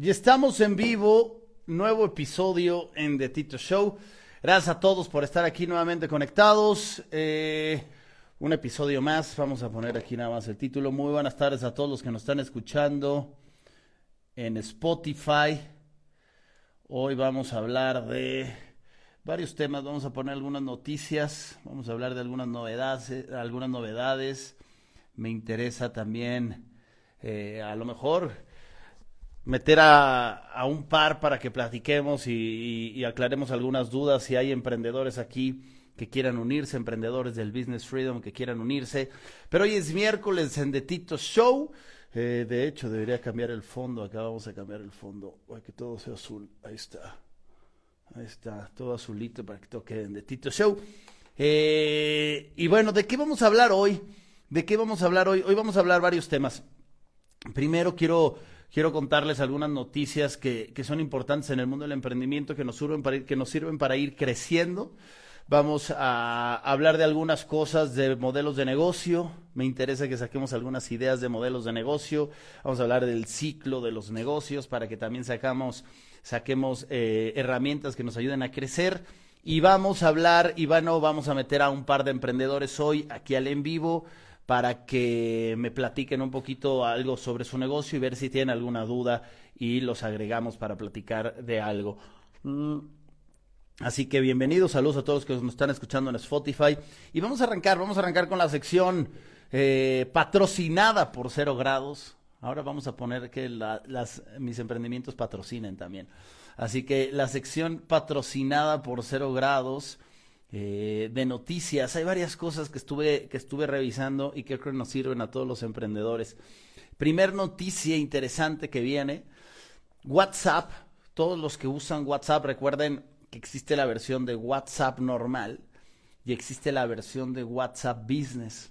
Y estamos en vivo, nuevo episodio en The Tito Show. Gracias a todos por estar aquí nuevamente conectados. Eh, un episodio más, vamos a poner aquí nada más el título. Muy buenas tardes a todos los que nos están escuchando en Spotify. Hoy vamos a hablar de varios temas, vamos a poner algunas noticias, vamos a hablar de algunas novedades, algunas novedades. Me interesa también, eh, a lo mejor meter a, un par para que platiquemos y, aclaremos algunas dudas si hay emprendedores aquí que quieran unirse, emprendedores del Business Freedom que quieran unirse. Pero hoy es miércoles en The Tito Show. Eh, de hecho, debería cambiar el fondo. Acá vamos a cambiar el fondo para que todo sea azul. Ahí está. Ahí está, todo azulito para que toque en The Tito Show. Eh, y bueno, ¿de qué vamos a hablar hoy? ¿De qué vamos a hablar hoy? Hoy vamos a hablar varios temas. Primero quiero quiero contarles algunas noticias que, que, son importantes en el mundo del emprendimiento que nos sirven para ir, que nos sirven para ir creciendo. Vamos a hablar de algunas cosas de modelos de negocio. Me interesa que saquemos algunas ideas de modelos de negocio. Vamos a hablar del ciclo de los negocios para que también saquemos eh, herramientas que nos ayuden a crecer. Y vamos a hablar, bueno, vamos a meter a un par de emprendedores hoy aquí al en vivo para que me platiquen un poquito algo sobre su negocio y ver si tienen alguna duda y los agregamos para platicar de algo. Mm, así que bienvenidos, saludos a todos los que nos están escuchando en Spotify. Y vamos a arrancar, vamos a arrancar con la sección eh, patrocinada por Cero Grados. Ahora vamos a poner que las, mis emprendimientos patrocinen también. Así que la sección patrocinada por Cero Grados eh, de noticias. Hay varias cosas que estuve, que estuve revisando y que creo que nos sirven a todos los emprendedores. Primer noticia interesante que viene, WhatsApp. Todos los que usan WhatsApp recuerden que existe la versión de WhatsApp normal y existe la versión de WhatsApp Business.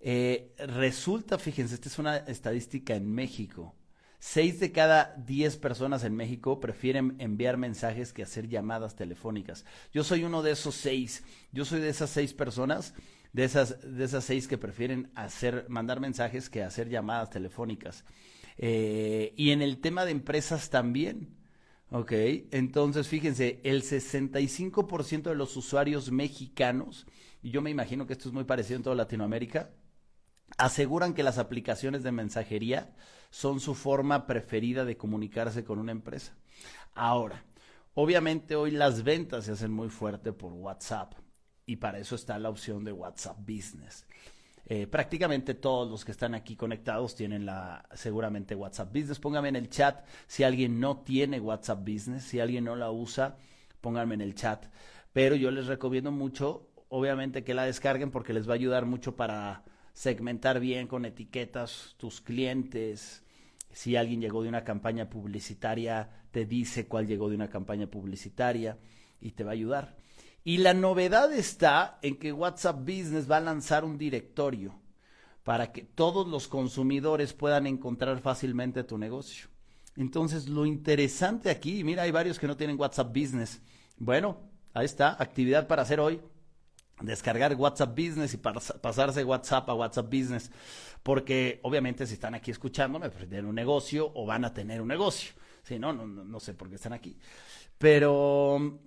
Eh, resulta, fíjense, esta es una estadística en México. Seis de cada diez personas en México prefieren enviar mensajes que hacer llamadas telefónicas. Yo soy uno de esos seis. Yo soy de esas seis personas, de esas, de esas seis que prefieren hacer, mandar mensajes que hacer llamadas telefónicas. Eh, y en el tema de empresas también. Ok, entonces fíjense, el 65% de los usuarios mexicanos, y yo me imagino que esto es muy parecido en toda Latinoamérica, aseguran que las aplicaciones de mensajería son su forma preferida de comunicarse con una empresa. Ahora, obviamente hoy las ventas se hacen muy fuerte por WhatsApp y para eso está la opción de WhatsApp Business. Eh, prácticamente todos los que están aquí conectados tienen la seguramente WhatsApp Business. Póngame en el chat si alguien no tiene WhatsApp Business, si alguien no la usa, pónganme en el chat. Pero yo les recomiendo mucho, obviamente, que la descarguen porque les va a ayudar mucho para segmentar bien con etiquetas tus clientes. Si alguien llegó de una campaña publicitaria, te dice cuál llegó de una campaña publicitaria y te va a ayudar. Y la novedad está en que WhatsApp Business va a lanzar un directorio para que todos los consumidores puedan encontrar fácilmente tu negocio. Entonces, lo interesante aquí, mira, hay varios que no tienen WhatsApp Business. Bueno, ahí está, actividad para hacer hoy descargar WhatsApp Business y pasarse WhatsApp a WhatsApp Business, porque obviamente si están aquí escuchándome, pues tienen un negocio o van a tener un negocio. Si no, no, no sé por qué están aquí. Pero mm,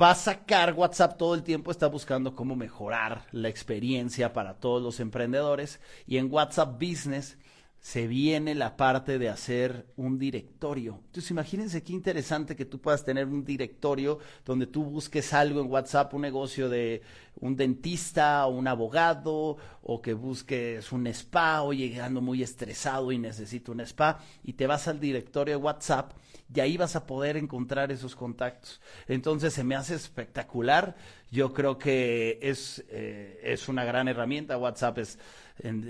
va a sacar WhatsApp todo el tiempo, está buscando cómo mejorar la experiencia para todos los emprendedores y en WhatsApp Business se viene la parte de hacer un directorio. Entonces imagínense qué interesante que tú puedas tener un directorio donde tú busques algo en WhatsApp, un negocio de un dentista o un abogado, o que busques un spa, o llegando muy estresado y necesito un spa, y te vas al directorio de WhatsApp y ahí vas a poder encontrar esos contactos. Entonces se me hace espectacular. Yo creo que es, eh, es una gran herramienta. WhatsApp es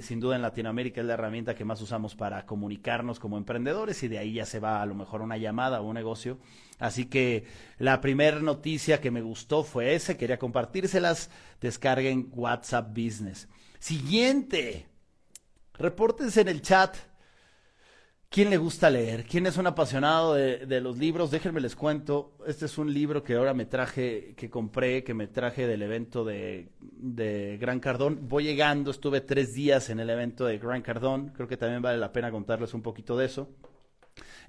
sin duda en Latinoamérica es la herramienta que más usamos para comunicarnos como emprendedores y de ahí ya se va a lo mejor una llamada o un negocio. Así que la primera noticia que me gustó fue ese, quería compartírselas, descarguen WhatsApp Business. Siguiente, repórtense en el chat ¿Quién le gusta leer? ¿Quién es un apasionado de, los libros? Déjenme les cuento. Este es un libro que ahora me traje, que compré, que me traje del evento de, Gran Cardón. Voy llegando, estuve tres días en el evento de Gran Cardón. Creo que también vale la pena contarles un poquito de eso.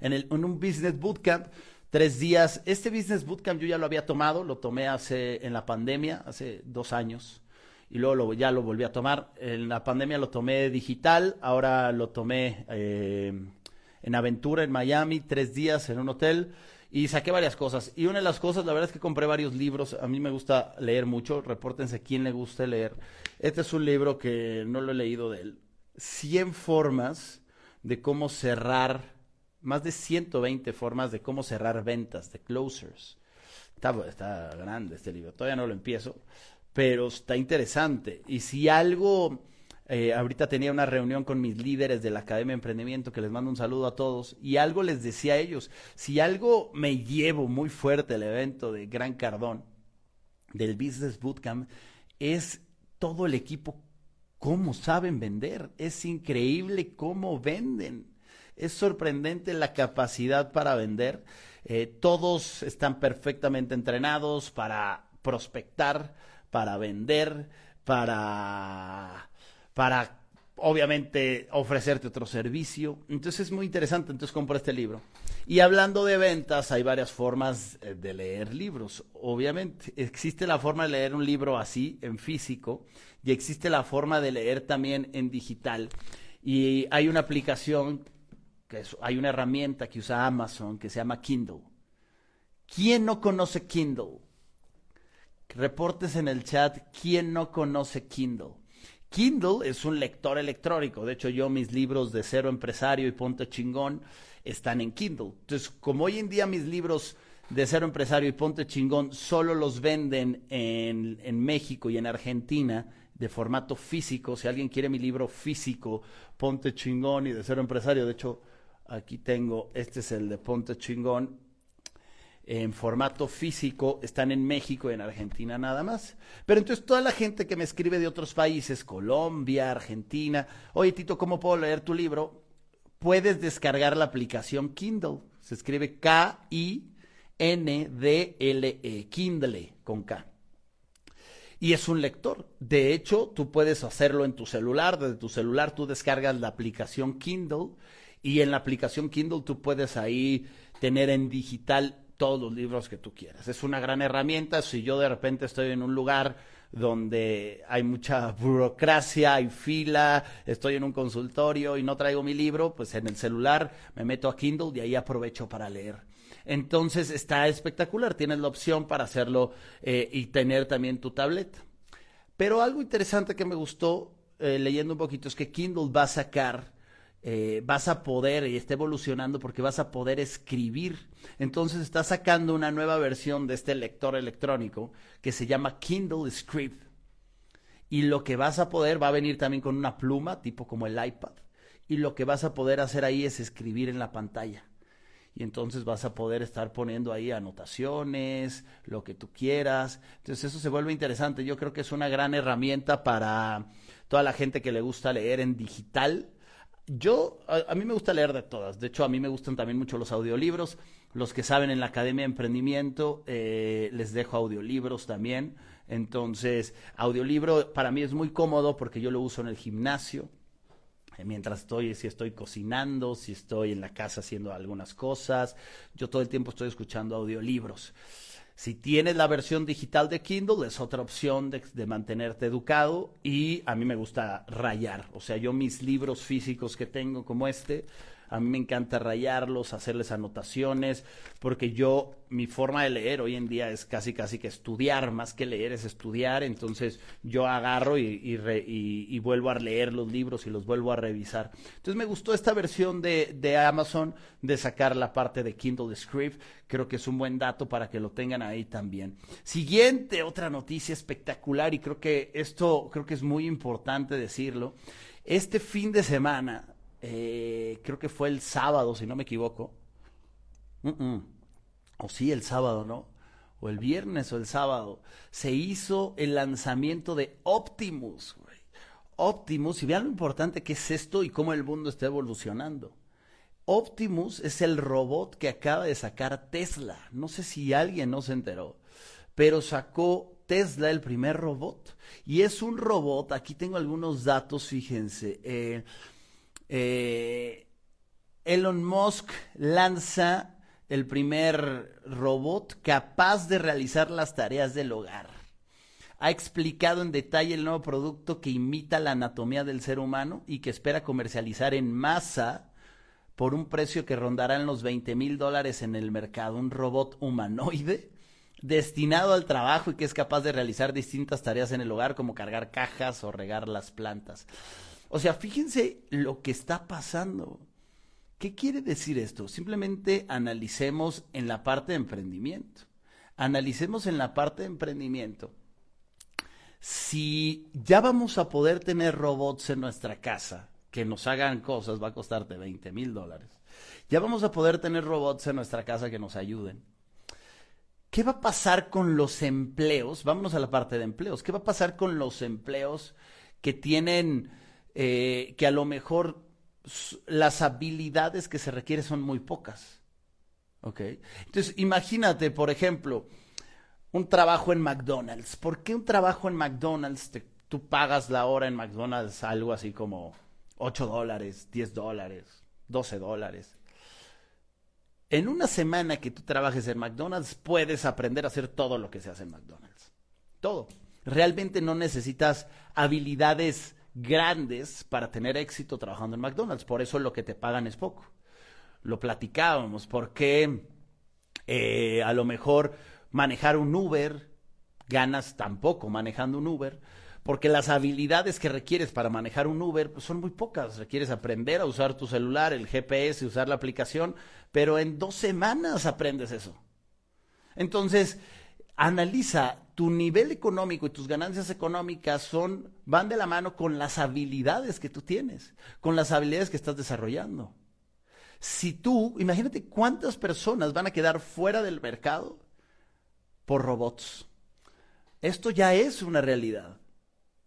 En, el, en un Business Bootcamp, tres días. Este Business Bootcamp yo ya lo había tomado, lo tomé hace en la pandemia, hace dos años y luego ya lo volví a tomar. En la pandemia lo tomé digital, ahora lo tomé eh, en aventura en Miami, tres días en un hotel y saqué varias cosas. Y una de las cosas, la verdad es que compré varios libros. A mí me gusta leer mucho. Repórtense quién le gusta leer. Este es un libro que no lo he leído de él. 100 formas de cómo cerrar, más de 120 formas de cómo cerrar ventas, de closers. Está, está grande este libro. Todavía no lo empiezo, pero está interesante. Y si algo eh, ahorita tenía una reunión con mis líderes de la Academia de Emprendimiento, que les mando un saludo a todos, y algo les decía a ellos, si algo me llevo muy fuerte el evento de Gran Cardón, del Business Bootcamp, es todo el equipo, cómo saben vender, es increíble cómo venden, es sorprendente la capacidad para vender, eh, todos están perfectamente entrenados para prospectar, para vender, para para obviamente ofrecerte otro servicio. Entonces es muy interesante, entonces compro este libro. Y hablando de ventas, hay varias formas eh, de leer libros, obviamente. Existe la forma de leer un libro así, en físico, y existe la forma de leer también en digital. Y hay una aplicación, hay una herramienta que usa Amazon que se llama Kindle. ¿Quién no conoce Kindle? Reportes en el chat, ¿quién no conoce Kindle? Kindle es un lector electrónico. De hecho, yo mis libros de Cero Empresario y Ponte Chingón están en Kindle. Entonces, como hoy en día mis libros de Cero Empresario y Ponte Chingón solo los venden en, en México y en Argentina de formato físico, si alguien quiere mi libro físico, Ponte Chingón y de Cero Empresario, de hecho, aquí tengo, este es el de Ponte Chingón, en formato físico están en México y en Argentina nada más. Pero entonces toda la gente que me escribe de otros países, Colombia, Argentina, oye Tito, ¿cómo puedo leer tu libro? Puedes descargar la aplicación Kindle. Se escribe K-I-N-D-L-E, Kindle con K. Y es un lector. De hecho, tú puedes hacerlo en tu celular. Desde tu celular tú descargas la aplicación Kindle y en la aplicación Kindle tú puedes ahí tener en digital todos los libros que tú quieras. Es una gran herramienta. Si yo de repente estoy en un lugar donde hay mucha burocracia, hay fila, estoy en un consultorio y no traigo mi libro, pues en el celular me meto a Kindle y ahí aprovecho para leer. Entonces está espectacular, tienes la opción para hacerlo eh, y tener también tu tableta. Pero algo interesante que me gustó eh, leyendo un poquito es que Kindle va a sacar eh, vas a poder, y está evolucionando porque vas a poder escribir. Entonces está sacando una nueva versión de este lector electrónico que se llama Kindle Script. Y lo que vas a poder va a venir también con una pluma, tipo como el iPad. Y lo que vas a poder hacer ahí es escribir en la pantalla. Y entonces vas a poder estar poniendo ahí anotaciones, lo que tú quieras. Entonces eso se vuelve interesante. Yo creo que es una gran herramienta para toda la gente que le gusta leer en digital yo, a, mí me gusta leer de todas. De hecho, a mí me gustan también mucho los audiolibros. Los que saben en la Academia de Emprendimiento, eh, les dejo audiolibros también. Entonces, audiolibro para mí es muy cómodo porque yo lo uso en el gimnasio. Eh, mientras estoy, si estoy cocinando, si estoy en la casa haciendo algunas cosas, yo todo el tiempo estoy escuchando audiolibros. Si tienes la versión digital de Kindle, es otra opción de, mantenerte educado y a mí me gusta rayar. O sea, yo mis libros físicos que tengo como este, A mí me encanta rayarlos, hacerles anotaciones, porque yo, mi forma de leer hoy en día es casi, casi que estudiar, más que leer es estudiar. Entonces yo agarro y, y, vuelvo a leer los libros y los vuelvo a revisar. Entonces me gustó esta versión de, de Amazon de sacar la parte de Kindle Script. Creo que es un buen dato para que lo tengan ahí también. Siguiente, otra noticia espectacular y creo que esto, creo que es muy importante decirlo. Este fin de semana, eh, creo que fue el sábado, si no me equivoco. O sí, el sábado, ¿no? O el viernes o el sábado. Se hizo el lanzamiento de Optimus. Optimus, y vean lo importante que es esto y cómo el mundo está evolucionando. Optimus es el robot que acaba de sacar Tesla. No sé si alguien no se enteró, pero sacó Tesla el primer robot. Y es un robot, aquí tengo algunos datos, fíjense. Eh, eh, Elon Musk lanza el primer robot capaz de realizar las tareas del hogar. Ha explicado en detalle el nuevo producto que imita la anatomía del ser humano y que espera comercializar en masa por un precio que rondará en los 20 mil dólares en el mercado. Un robot humanoide destinado al trabajo y que es capaz de realizar distintas tareas en el hogar como cargar cajas o regar las plantas. O sea, fíjense lo que está pasando. ¿Qué quiere decir esto? Simplemente analicemos en la parte de emprendimiento. Analicemos en la parte de emprendimiento. Si ya vamos a poder tener robots en nuestra casa que nos hagan cosas, va a costarte 20 mil dólares. Ya vamos a poder tener robots en nuestra casa que nos ayuden ¿Qué va a pasar con los empleos? Vámonos a la parte de empleos. ¿Qué va a pasar con los empleos que tienen, eh, que a lo mejor las habilidades que se requieren son muy pocas? ¿Ok? Entonces, imagínate, por ejemplo, un trabajo en McDonald's. ¿Por qué un trabajo en McDonald's? tú pagas la hora en McDonald's algo así como 8 dólares, 10 dólares, 12 dólares. En una semana que tú trabajes en McDonald's, puedes aprender a hacer todo lo que se hace en McDonald's. Todo. Realmente no necesitas habilidades grandes para tener éxito trabajando en McDonald's. Por eso lo que te pagan es poco. Lo platicábamos, porque eh, a lo mejor manejar un Uber, ganas tampoco manejando un Uber, porque las habilidades que requieres para manejar un Uber pues, son muy pocas. Requieres aprender a usar tu celular, el GPS, usar la aplicación, pero en dos semanas aprendes eso. Entonces, analiza tu nivel económico y tus ganancias económicas son van de la mano con las habilidades que tú tienes, con las habilidades que estás desarrollando. Si tú, imagínate cuántas personas van a quedar fuera del mercado por robots. Esto ya es una realidad.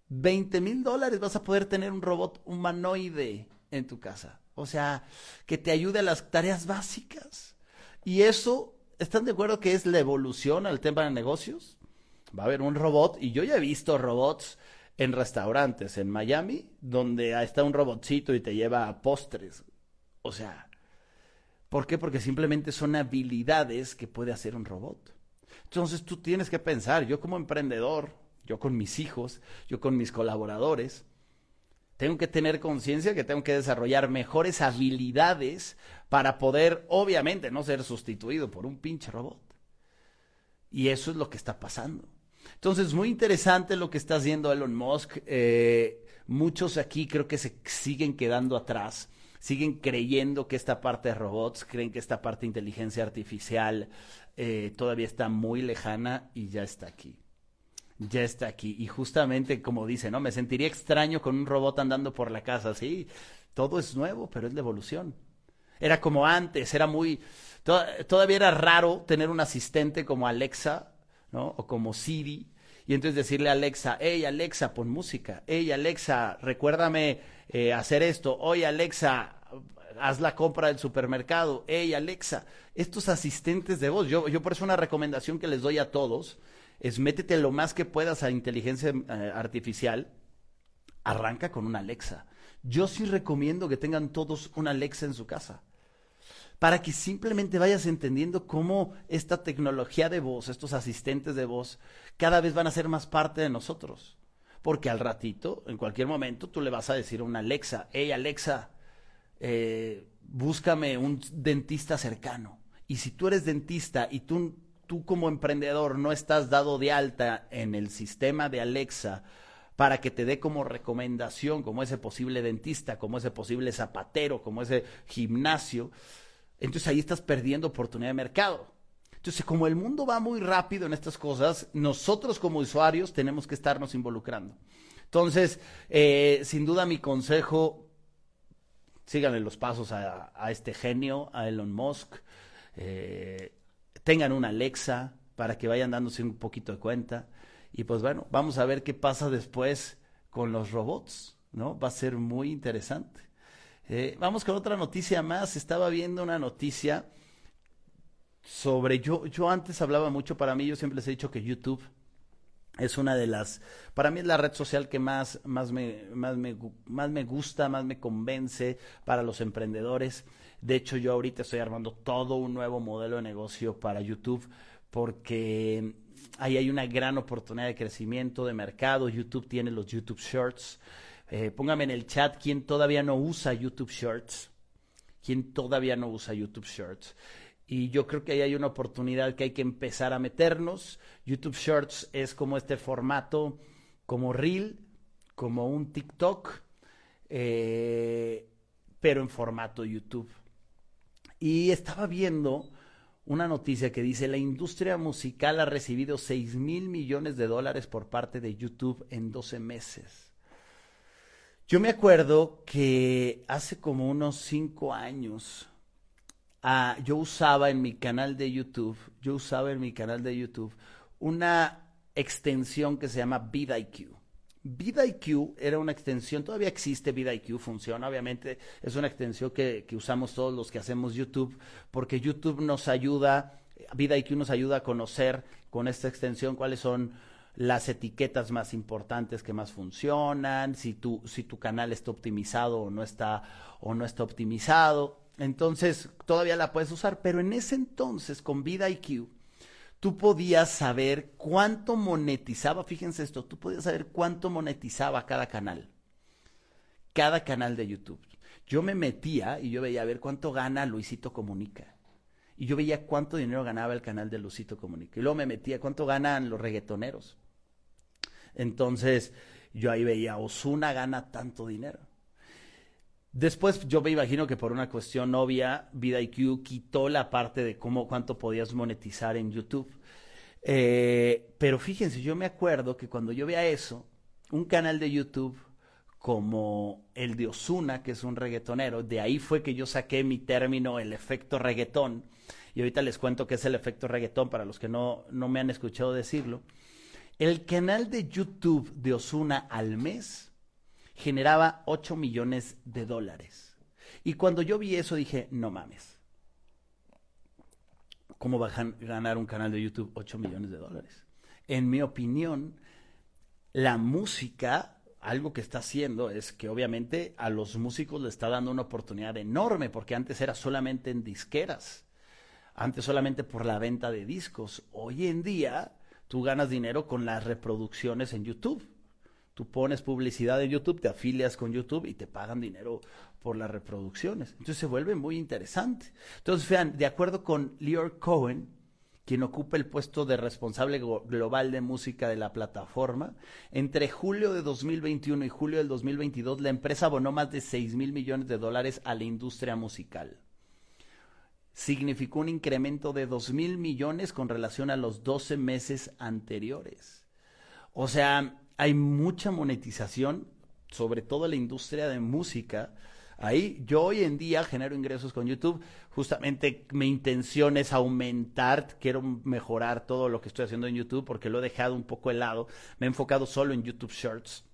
20 mil dólares vas a poder tener un robot humanoide en tu casa. O sea, que te ayude a las tareas básicas. Y eso, ¿están de acuerdo que es la evolución al tema de negocios? Va a haber un robot, y yo ya he visto robots en restaurantes en Miami, donde está un robotcito y te lleva postres. O sea, ¿por qué? Porque simplemente son habilidades que puede hacer un robot. Entonces tú tienes que pensar, yo como emprendedor, yo con mis hijos, yo con mis colaboradores. Tengo que tener conciencia que tengo que desarrollar mejores habilidades para poder, obviamente, no ser sustituido por un pinche robot. Y eso es lo que está pasando. Entonces, muy interesante lo que está haciendo Elon Musk. Eh, muchos aquí creo que se siguen quedando atrás, siguen creyendo que esta parte de robots, creen que esta parte de inteligencia artificial eh, todavía está muy lejana y ya está aquí ya está aquí. Y justamente como dice, ¿no? Me sentiría extraño con un robot andando por la casa. Sí, todo es nuevo, pero es la evolución. Era como antes, era muy... todavía era raro tener un asistente como Alexa, ¿no? O como Siri. Y entonces decirle a Alexa, hey Alexa, pon música. Hey Alexa, recuérdame eh, hacer esto. Oye Alexa, haz la compra del supermercado. Hey Alexa, estos asistentes de voz. Yo, yo por eso una recomendación que les doy a todos es métete lo más que puedas a inteligencia eh, artificial, arranca con una Alexa. Yo sí recomiendo que tengan todos una Alexa en su casa, para que simplemente vayas entendiendo cómo esta tecnología de voz, estos asistentes de voz, cada vez van a ser más parte de nosotros. Porque al ratito, en cualquier momento, tú le vas a decir a una Alexa, hey Alexa, eh, búscame un dentista cercano. Y si tú eres dentista y tú, tú como emprendedor no estás dado de alta en el sistema de Alexa para que te dé como recomendación, como ese posible dentista, como ese posible zapatero, como ese gimnasio, entonces ahí estás perdiendo oportunidad de mercado. Entonces, como el mundo va muy rápido en estas cosas, nosotros como usuarios tenemos que estarnos involucrando. Entonces, eh, sin duda mi consejo, síganle los pasos a, este genio, a Elon Musk, eh, tengan una Alexa para que vayan dándose un poquito de cuenta. Y pues bueno, vamos a ver qué pasa después con los robots, ¿no? Va a ser muy interesante. Eh, vamos con otra noticia más. Estaba viendo una noticia sobre yo. Yo antes hablaba mucho para mí. Yo siempre les he dicho que YouTube es una de las. Para mí es la red social que más, más, me, más, me, más me gusta, más me convence para los emprendedores. De hecho, yo ahorita estoy armando todo un nuevo modelo de negocio para YouTube porque ahí hay una gran oportunidad de crecimiento de mercado. YouTube tiene los YouTube Shorts. Eh, póngame en el chat quién todavía no usa YouTube Shorts. ¿Quién todavía no usa YouTube Shorts? Y yo creo que ahí hay una oportunidad que hay que empezar a meternos. YouTube Shorts es como este formato, como Reel, como un TikTok, eh, pero en formato YouTube. Y estaba viendo una noticia que dice, la industria musical ha recibido 6 mil millones de dólares por parte de YouTube en 12 meses. Yo me acuerdo que hace como unos cinco años, ah, yo usaba en mi canal de YouTube, yo usaba en mi canal de YouTube una extensión que se llama VidIQ. VidIQ era una extensión, todavía existe VidIQ, funciona, obviamente es una extensión que, que usamos todos los que hacemos YouTube, porque YouTube nos ayuda, VidIQ nos ayuda a conocer con esta extensión cuáles son las etiquetas más importantes que más funcionan, si tu, si tu canal está optimizado o no está, o no está optimizado. Entonces, todavía la puedes usar, pero en ese entonces, con VidIQ, tú podías saber cuánto monetizaba, fíjense esto, tú podías saber cuánto monetizaba cada canal, cada canal de YouTube. Yo me metía y yo veía a ver cuánto gana Luisito Comunica. Y yo veía cuánto dinero ganaba el canal de Luisito Comunica. Y luego me metía cuánto ganan los reggaetoneros. Entonces, yo ahí veía, Osuna gana tanto dinero. Después yo me imagino que por una cuestión obvia, VidIQ quitó la parte de cómo cuánto podías monetizar en YouTube. Eh, pero fíjense, yo me acuerdo que cuando yo veía eso, un canal de YouTube como el de Osuna, que es un reggaetonero, de ahí fue que yo saqué mi término, el efecto reggaetón. Y ahorita les cuento qué es el efecto reggaetón para los que no, no me han escuchado decirlo. El canal de YouTube de Osuna al mes generaba 8 millones de dólares. Y cuando yo vi eso dije, no mames. ¿Cómo va a ganar un canal de YouTube 8 millones de dólares? En mi opinión, la música, algo que está haciendo es que obviamente a los músicos le está dando una oportunidad enorme, porque antes era solamente en disqueras, antes solamente por la venta de discos. Hoy en día tú ganas dinero con las reproducciones en YouTube. Tú pones publicidad en YouTube, te afilias con YouTube y te pagan dinero por las reproducciones. Entonces se vuelve muy interesante. Entonces, vean, de acuerdo con Lior Cohen, quien ocupa el puesto de responsable global de música de la plataforma, entre julio de 2021 y julio del 2022 la empresa abonó más de 6 mil millones de dólares a la industria musical significó un incremento de 2 mil millones con relación a los 12 meses anteriores. O sea, hay mucha monetización, sobre todo en la industria de música. Ahí yo hoy en día genero ingresos con YouTube. Justamente mi intención es aumentar, quiero mejorar todo lo que estoy haciendo en YouTube porque lo he dejado un poco de lado. Me he enfocado solo en YouTube Shorts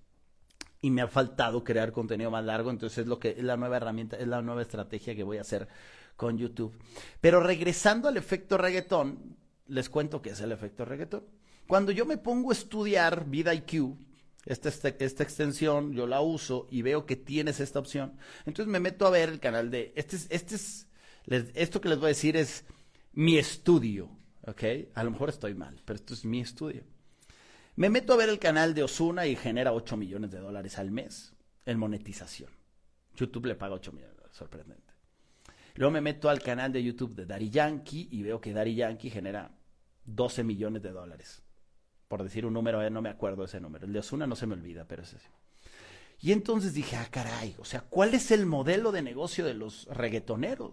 y me ha faltado crear contenido más largo. Entonces es lo que es la nueva herramienta, es la nueva estrategia que voy a hacer con YouTube. Pero regresando al efecto reggaetón, les cuento qué es el efecto reggaetón. Cuando yo me pongo a estudiar VidIQ, esta, esta, esta, extensión, yo la uso y veo que tienes esta opción. Entonces me meto a ver el canal de, este es, este es, esto que les voy a decir es mi estudio, ¿ok? A lo mejor estoy mal, pero esto es mi estudio. Me meto a ver el canal de Osuna y genera 8 millones de dólares al mes en monetización. YouTube le paga 8 millones, sorprendente. Luego me meto al canal de YouTube de Daddy Yankee y veo que Daddy Yankee genera 12 millones de dólares. Por decir un número, eh, no me acuerdo ese número. El de Osuna no se me olvida, pero es así. Y entonces dije, ah, caray, o sea, ¿cuál es el modelo de negocio de los reggaetoneros?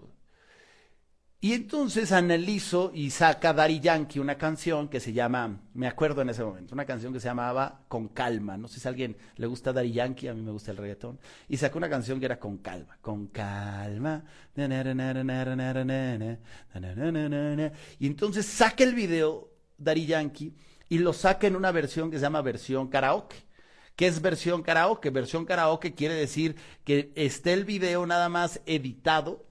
Y entonces analizo y saca Daddy Yankee una canción que se llama, me acuerdo en ese momento, una canción que se llamaba Con Calma. No sé si a alguien le gusta Daddy Yankee, a mí me gusta el reggaetón. Y sacó una canción que era Con Calma. Con Calma. Y entonces saca el video Daddy Yankee y lo saca en una versión que se llama versión karaoke. ¿Qué es versión karaoke? Versión karaoke quiere decir que esté el video nada más editado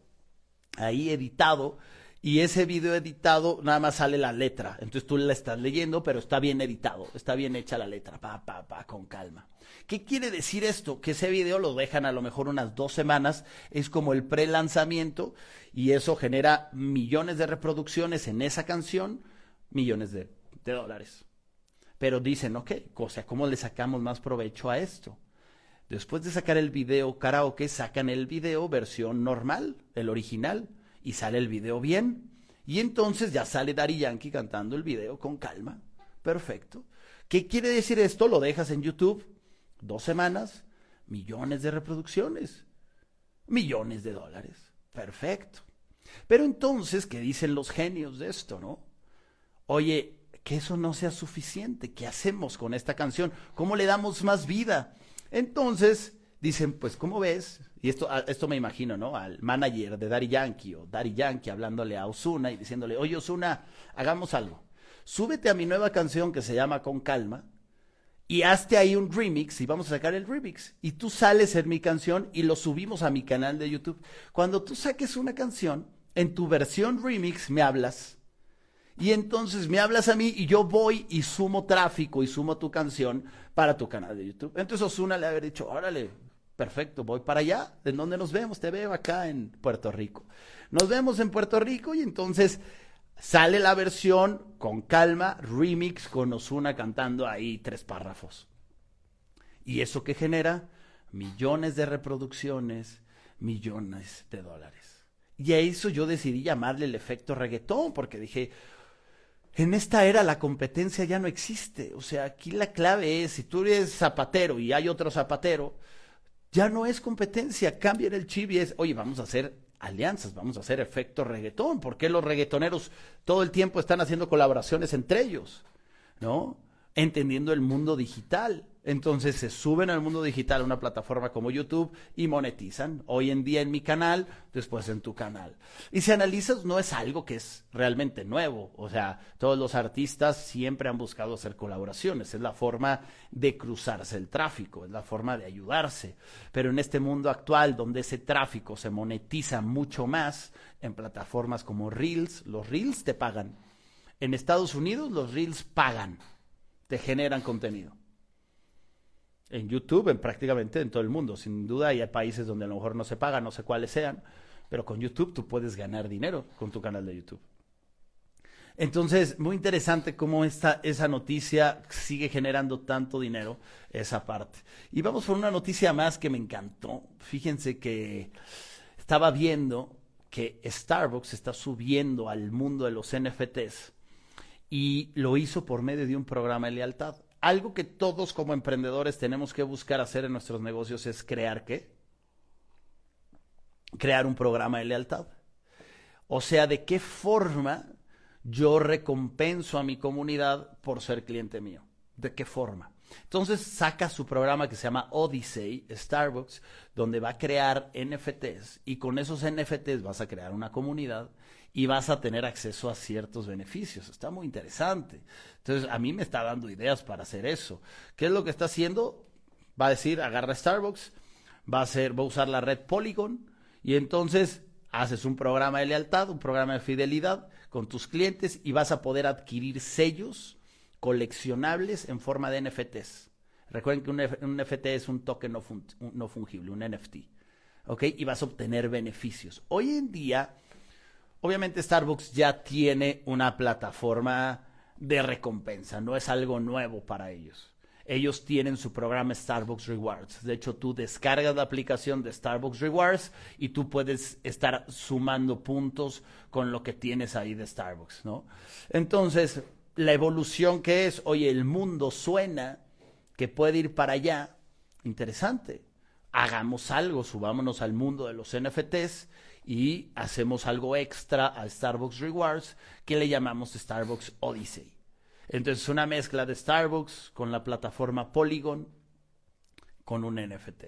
ahí editado y ese video editado nada más sale la letra. Entonces tú la estás leyendo, pero está bien editado, está bien hecha la letra, pa, pa, pa, con calma. ¿Qué quiere decir esto? Que ese video lo dejan a lo mejor unas dos semanas, es como el pre-lanzamiento y eso genera millones de reproducciones en esa canción, millones de, dólares. Pero dicen, ok, o sea, ¿cómo le sacamos más provecho a esto? Después de sacar el video karaoke, sacan el video versión normal, el original, y sale el video bien. Y entonces ya sale Dari Yankee cantando el video con calma. Perfecto. ¿Qué quiere decir esto? Lo dejas en YouTube dos semanas, millones de reproducciones, millones de dólares. Perfecto. Pero entonces, ¿qué dicen los genios de esto, no? Oye, que eso no sea suficiente. ¿Qué hacemos con esta canción? ¿Cómo le damos más vida? Entonces, dicen, pues, ¿cómo ves? Y esto, esto me imagino, ¿no? Al manager de Daddy Yankee o Daddy Yankee hablándole a Osuna y diciéndole, oye Osuna, hagamos algo. Súbete a mi nueva canción que se llama Con Calma y hazte ahí un remix y vamos a sacar el remix. Y tú sales en mi canción y lo subimos a mi canal de YouTube. Cuando tú saques una canción, en tu versión remix me hablas y entonces me hablas a mí y yo voy y sumo tráfico y sumo tu canción para tu canal de YouTube. Entonces Osuna le había dicho, órale, perfecto, voy para allá. ¿De dónde nos vemos? Te veo acá en Puerto Rico. Nos vemos en Puerto Rico y entonces sale la versión con calma, remix con Osuna cantando ahí tres párrafos. ¿Y eso que genera? Millones de reproducciones, millones de dólares. Y a eso yo decidí llamarle el efecto reggaetón, porque dije, en esta era la competencia ya no existe. O sea, aquí la clave es, si tú eres zapatero y hay otro zapatero, ya no es competencia, cambien el chip y es, oye, vamos a hacer alianzas, vamos a hacer efecto reggaetón. ¿Por qué los reggaetoneros todo el tiempo están haciendo colaboraciones entre ellos? ¿No? Entendiendo el mundo digital. Entonces se suben al mundo digital a una plataforma como YouTube y monetizan. Hoy en día en mi canal, después en tu canal. Y si analizas, no es algo que es realmente nuevo. O sea, todos los artistas siempre han buscado hacer colaboraciones. Es la forma de cruzarse el tráfico, es la forma de ayudarse. Pero en este mundo actual, donde ese tráfico se monetiza mucho más en plataformas como Reels, los Reels te pagan. En Estados Unidos, los Reels pagan, te generan contenido en YouTube, en prácticamente en todo el mundo. Sin duda hay países donde a lo mejor no se paga, no sé cuáles sean, pero con YouTube tú puedes ganar dinero con tu canal de YouTube. Entonces, muy interesante cómo esta, esa noticia sigue generando tanto dinero, esa parte. Y vamos por una noticia más que me encantó. Fíjense que estaba viendo que Starbucks está subiendo al mundo de los NFTs y lo hizo por medio de un programa de lealtad algo que todos como emprendedores tenemos que buscar hacer en nuestros negocios es crear qué? Crear un programa de lealtad. O sea, de qué forma yo recompenso a mi comunidad por ser cliente mío. ¿De qué forma? Entonces saca su programa que se llama Odyssey, Starbucks, donde va a crear NFTs y con esos NFTs vas a crear una comunidad y vas a tener acceso a ciertos beneficios. Está muy interesante. Entonces, a mí me está dando ideas para hacer eso. ¿Qué es lo que está haciendo? Va a decir, agarra Starbucks, va a, hacer, va a usar la red Polygon y entonces haces un programa de lealtad, un programa de fidelidad con tus clientes y vas a poder adquirir sellos coleccionables en forma de NFTs. Recuerden que un, NFT es un token no, no fungible, un NFT. ¿Ok? Y vas a obtener beneficios. Hoy en día Obviamente Starbucks ya tiene una plataforma de recompensa, no es algo nuevo para ellos. ellos tienen su programa Starbucks Rewards. De hecho, tú descargas la aplicación de Starbucks Rewards y tú puedes estar sumando puntos con lo que tienes ahí de Starbucks, ¿no? Entonces, la evolución que es, oye, el mundo suena que puede ir para allá, interesante. Hagamos algo, subámonos al mundo de los NFTs y hacemos algo extra a Starbucks Rewards que le llamamos Starbucks Odyssey. Entonces, una mezcla de Starbucks con la plataforma Polygon con un NFT.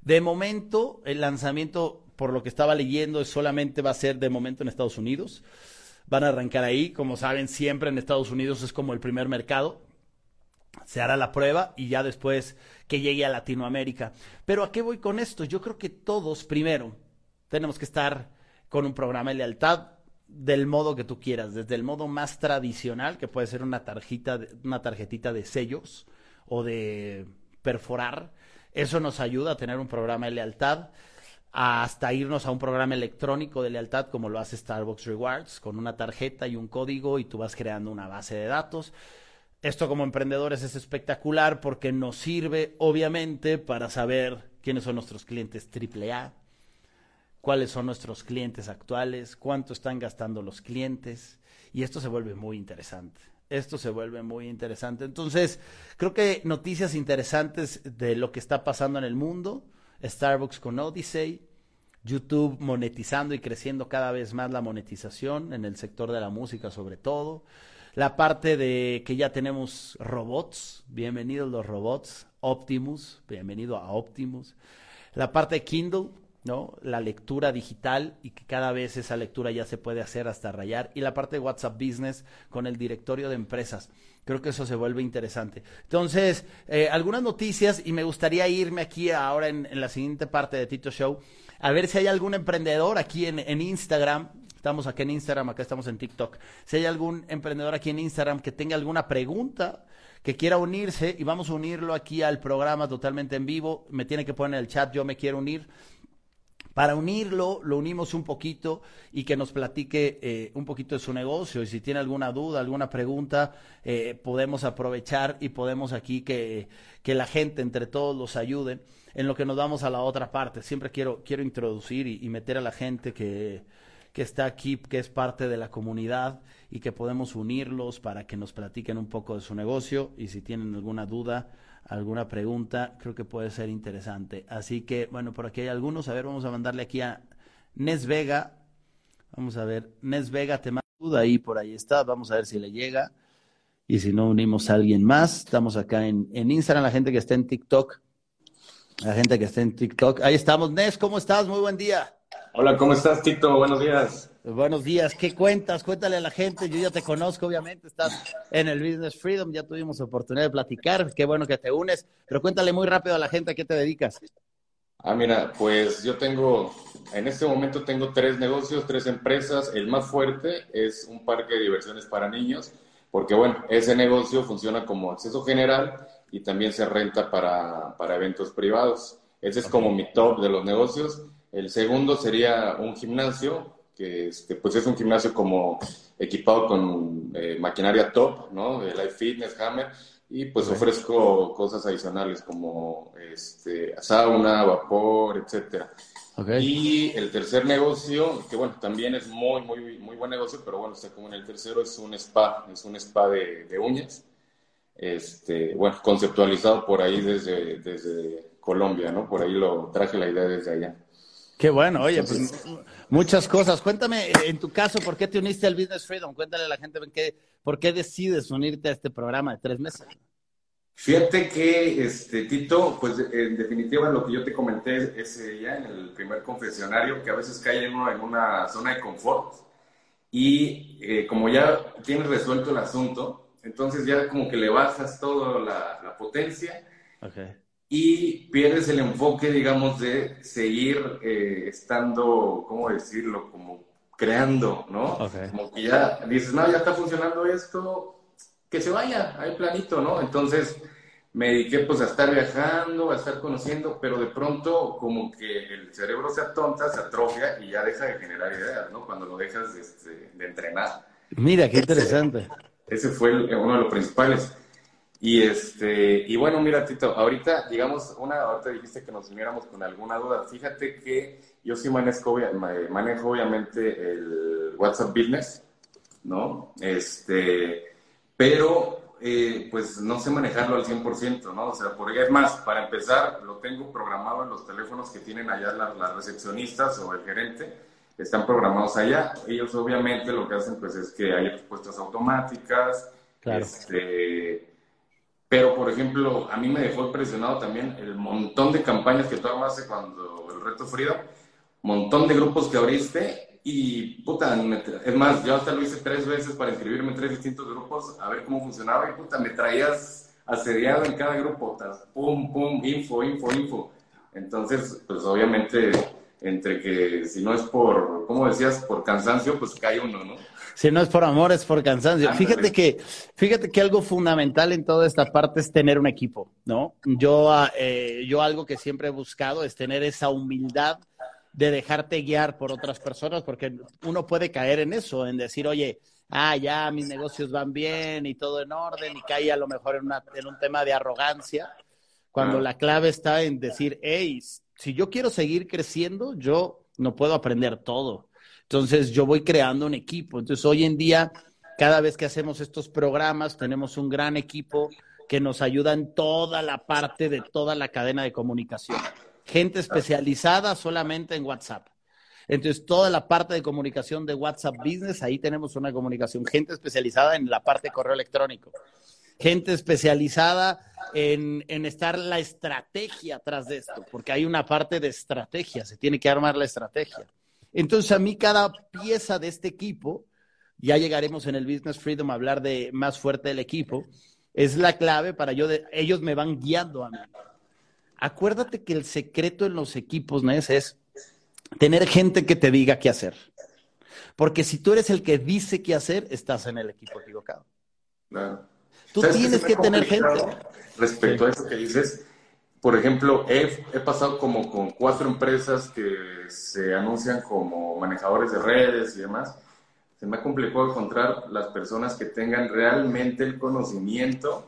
De momento, el lanzamiento, por lo que estaba leyendo, solamente va a ser de momento en Estados Unidos. Van a arrancar ahí. Como saben, siempre en Estados Unidos es como el primer mercado. Se hará la prueba y ya después que llegue a Latinoamérica. Pero ¿a qué voy con esto? Yo creo que todos, primero, tenemos que estar con un programa de lealtad del modo que tú quieras, desde el modo más tradicional, que puede ser una tarjeta, una tarjetita de sellos o de perforar. Eso nos ayuda a tener un programa de lealtad, hasta irnos a un programa electrónico de lealtad como lo hace Starbucks Rewards, con una tarjeta y un código y tú vas creando una base de datos. Esto como emprendedores es espectacular porque nos sirve obviamente para saber quiénes son nuestros clientes AAA, cuáles son nuestros clientes actuales, cuánto están gastando los clientes, y esto se vuelve muy interesante. Esto se vuelve muy interesante. Entonces, creo que noticias interesantes de lo que está pasando en el mundo, Starbucks con Odyssey, YouTube monetizando y creciendo cada vez más la monetización en el sector de la música sobre todo. La parte de que ya tenemos robots, bienvenidos los robots, Optimus, bienvenido a Optimus. La parte de Kindle, ¿no? La lectura digital y que cada vez esa lectura ya se puede hacer hasta rayar. Y la parte de WhatsApp Business con el directorio de empresas. Creo que eso se vuelve interesante. Entonces, eh, algunas noticias y me gustaría irme aquí ahora en, la siguiente parte de Tito Show a ver si hay algún emprendedor aquí en, en Instagram. Estamos aquí en Instagram, acá estamos en TikTok. Si hay algún emprendedor aquí en Instagram que tenga alguna pregunta, que quiera unirse y vamos a unirlo aquí al programa totalmente en vivo, me tiene que poner en el chat, yo me quiero unir para unirlo, lo unimos un poquito y que nos platique eh, un poquito de su negocio. Y si tiene alguna duda, alguna pregunta, eh, podemos aprovechar y podemos aquí que, que, la gente entre todos los ayude. En lo que nos vamos a la otra parte, siempre quiero, quiero introducir y, y meter a la gente que, que está aquí, que es parte de la comunidad y que podemos unirlos para que nos platiquen un poco de su negocio y si tienen alguna duda, alguna pregunta, creo que puede ser interesante. Así que, bueno, por aquí hay algunos. A ver, vamos a mandarle aquí a Nes Vega. Vamos a ver, Nes Vega, te mando duda ahí, por ahí está. Vamos a ver si le llega. Y si no, unimos a alguien más. Estamos acá en, en Instagram, la gente que está en TikTok. La gente que está en TikTok. Ahí estamos. Nes, ¿cómo estás? Muy buen día. Hola, ¿cómo estás, Tito? Buenos días. Buenos días, ¿qué cuentas? Cuéntale a la gente, yo ya te conozco, obviamente, estás en el Business Freedom, ya tuvimos oportunidad de platicar, qué bueno que te unes, pero cuéntale muy rápido a la gente a qué te dedicas. Ah, mira, pues yo tengo, en este momento tengo tres negocios, tres empresas, el más fuerte es un parque de diversiones para niños, porque bueno, ese negocio funciona como acceso general y también se renta para, para eventos privados. Ese es como mi top de los negocios. El segundo sería un gimnasio, que este, pues es un gimnasio como equipado con eh, maquinaria top, ¿no? De Life Fitness, Hammer, y pues ofrezco cosas adicionales como este, sauna, vapor, etcétera. Y el tercer negocio, que bueno, también es muy, muy, muy buen negocio, pero bueno, está como en el tercero, es un spa, es un spa de, de uñas, este, bueno, conceptualizado por ahí desde, desde Colombia, ¿no? Por ahí lo traje la idea desde allá. Qué bueno, oye, pues muchas cosas. Cuéntame, en tu caso, ¿por qué te uniste al Business Freedom? Cuéntale a la gente por qué decides unirte a este programa de tres meses. Fíjate que, este, Tito, pues en definitiva lo que yo te comenté ese día en el primer confesionario, que a veces cae uno en una zona de confort y eh, como ya tienes resuelto el asunto, entonces ya como que le bajas toda la, la potencia. Okay y pierdes el enfoque, digamos, de seguir eh, estando, ¿cómo decirlo? Como creando, ¿no? Como que ya dices, no, ya está funcionando esto, que se vaya, hay planito, ¿no? Entonces me dediqué pues a estar viajando, a estar conociendo, pero de pronto como que el cerebro se atonta, se atrofia y ya deja de generar ideas, ¿no? Cuando lo dejas de, este, entrenar. Mira, qué interesante. Ese, fue uno de los principales. Y este, y bueno, mira, Tito, ahorita, digamos, una, ahorita dijiste que nos uniéramos con alguna duda. Fíjate que yo sí manejo, manejo obviamente el WhatsApp Business, ¿no? Este, pero eh, pues no sé manejarlo al 100%, ¿no? O sea, porque es más, para empezar, lo tengo programado en los teléfonos que tienen allá las, recepcionistas o el gerente, están programados allá. Ellos obviamente lo que hacen pues es que hay respuestas automáticas, claro. este pero, por ejemplo, a mí me dejó impresionado también el montón de campañas que tú armaste cuando el reto frío, montón de grupos que abriste y, puta, es más, yo hasta lo hice tres veces para inscribirme en tres distintos grupos a ver cómo funcionaba y, puta, me traías asediado en cada grupo, pum, pum, info, info, info. Entonces, pues obviamente, entre que si no es por, ¿cómo decías? Por cansancio, pues cae uno, ¿no? Si no es por amor, es por cansancio. Fíjate que, fíjate que algo fundamental en toda esta parte es tener un equipo, ¿no? Yo, ah, eh, yo algo que siempre he buscado es tener esa humildad de dejarte guiar por otras personas, porque uno puede caer en eso, en decir, oye, ah, ya mis negocios van bien y todo en orden, y cae a lo mejor en, en un tema de arrogancia, cuando la clave está en decir, hey, si yo quiero seguir creciendo, yo no puedo aprender todo. Entonces yo voy creando un equipo. Entonces hoy en día, cada vez que hacemos estos programas, tenemos un gran equipo que nos ayuda en toda la parte de toda la cadena de comunicación. Gente especializada solamente en WhatsApp. Entonces, toda la parte de comunicación de WhatsApp Business, ahí tenemos una comunicación. Gente especializada en la parte de correo electrónico. Gente especializada en, en estar la estrategia atrás de esto, porque hay una parte de estrategia, se tiene que armar la estrategia. Entonces, a mí cada pieza de este equipo, ya llegaremos en el Business Freedom a hablar de más fuerte del equipo, es la clave para yo, ellos me van guiando a mí. Acuérdate que el secreto en los equipos, Nes, es tener gente que te diga qué hacer. Porque si tú eres el que dice qué hacer, estás en el equipo equivocado. Tú tienes que, tener gente. Respecto a eso que dices, por ejemplo, he, he, pasado como con cuatro empresas que se anuncian como manejadores de redes y demás. Se me ha complicado encontrar las personas que tengan realmente el conocimiento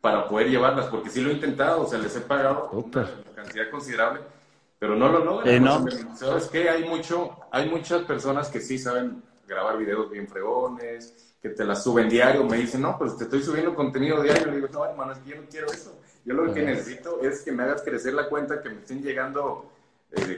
para poder llevarlas, porque sí lo he intentado, o sea, les he pagado una cantidad considerable, pero no lo logran. Eh, no. ¿Sabes qué? Hay, mucho, hay muchas personas que sí saben grabar videos bien fregones, que te las suben diario, me dicen, no, pues te estoy subiendo contenido diario. Le digo, no, hermano, es que yo no quiero eso. Yo lo que necesito es que me hagas crecer la cuenta, que me estén llegando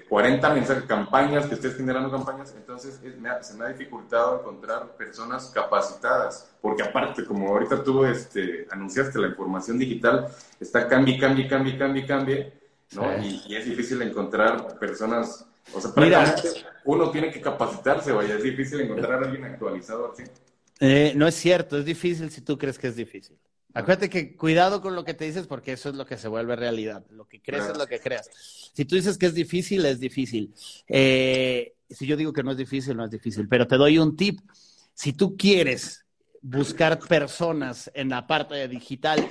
40 eh, mensajes, campañas, que estés generando campañas. Entonces se me ha dificultado encontrar personas capacitadas, porque aparte, como ahorita tú este, anunciaste la información digital, está cambie, cambie, cambie, cambie, cambie, ¿no? Y, es difícil encontrar personas, o sea, prácticamente uno tiene que capacitarse, vaya, es difícil encontrar a alguien actualizado así. Eh, no es cierto, es difícil si tú crees que es difícil. Acuérdate que cuidado con lo que te dices porque eso es lo que se vuelve realidad. Lo que crees es lo que creas. Si tú dices que es difícil, es difícil. Eh, si yo digo que no es difícil, no es difícil. Pero te doy un tip. Si tú quieres buscar personas en la parte de digital,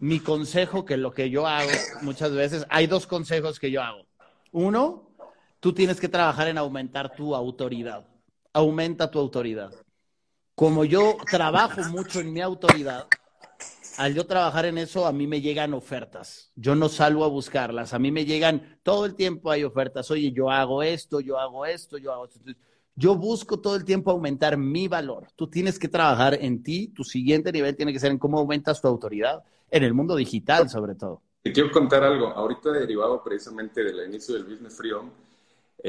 mi consejo, que lo que yo hago muchas veces, hay dos consejos que yo hago. Uno, tú tienes que trabajar en aumentar tu autoridad. Aumenta tu autoridad. Como yo trabajo mucho en mi autoridad, al yo trabajar en eso, a mí me llegan ofertas. Yo no salgo a buscarlas. A mí me llegan, todo el tiempo hay ofertas. Oye, yo hago esto, yo hago esto, yo hago esto. Yo busco todo el tiempo aumentar mi valor. Tú tienes que trabajar en ti. Tu siguiente nivel tiene que ser en cómo aumentas tu autoridad en el mundo digital, sobre todo. Te quiero contar algo. Ahorita derivado precisamente del inicio del Business Freedom,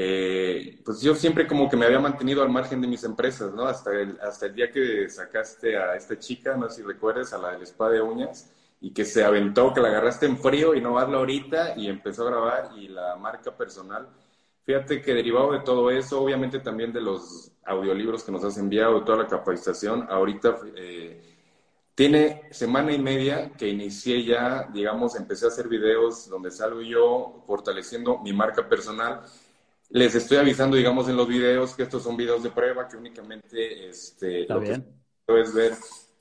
eh, pues yo siempre como que me había mantenido al margen de mis empresas, ¿no? Hasta el, hasta el día que sacaste a esta chica, no sé si recuerdes, a la del spa de uñas, y que se aventó, que la agarraste en frío y no hazlo ahorita, y empezó a grabar, y la marca personal. Fíjate que derivado de todo eso, obviamente también de los audiolibros que nos has enviado, toda la capacitación, ahorita eh, tiene semana y media que inicié ya, digamos, empecé a hacer videos donde salgo yo fortaleciendo mi marca personal les estoy avisando, digamos, en los videos que estos son videos de prueba, que únicamente este, lo que es ver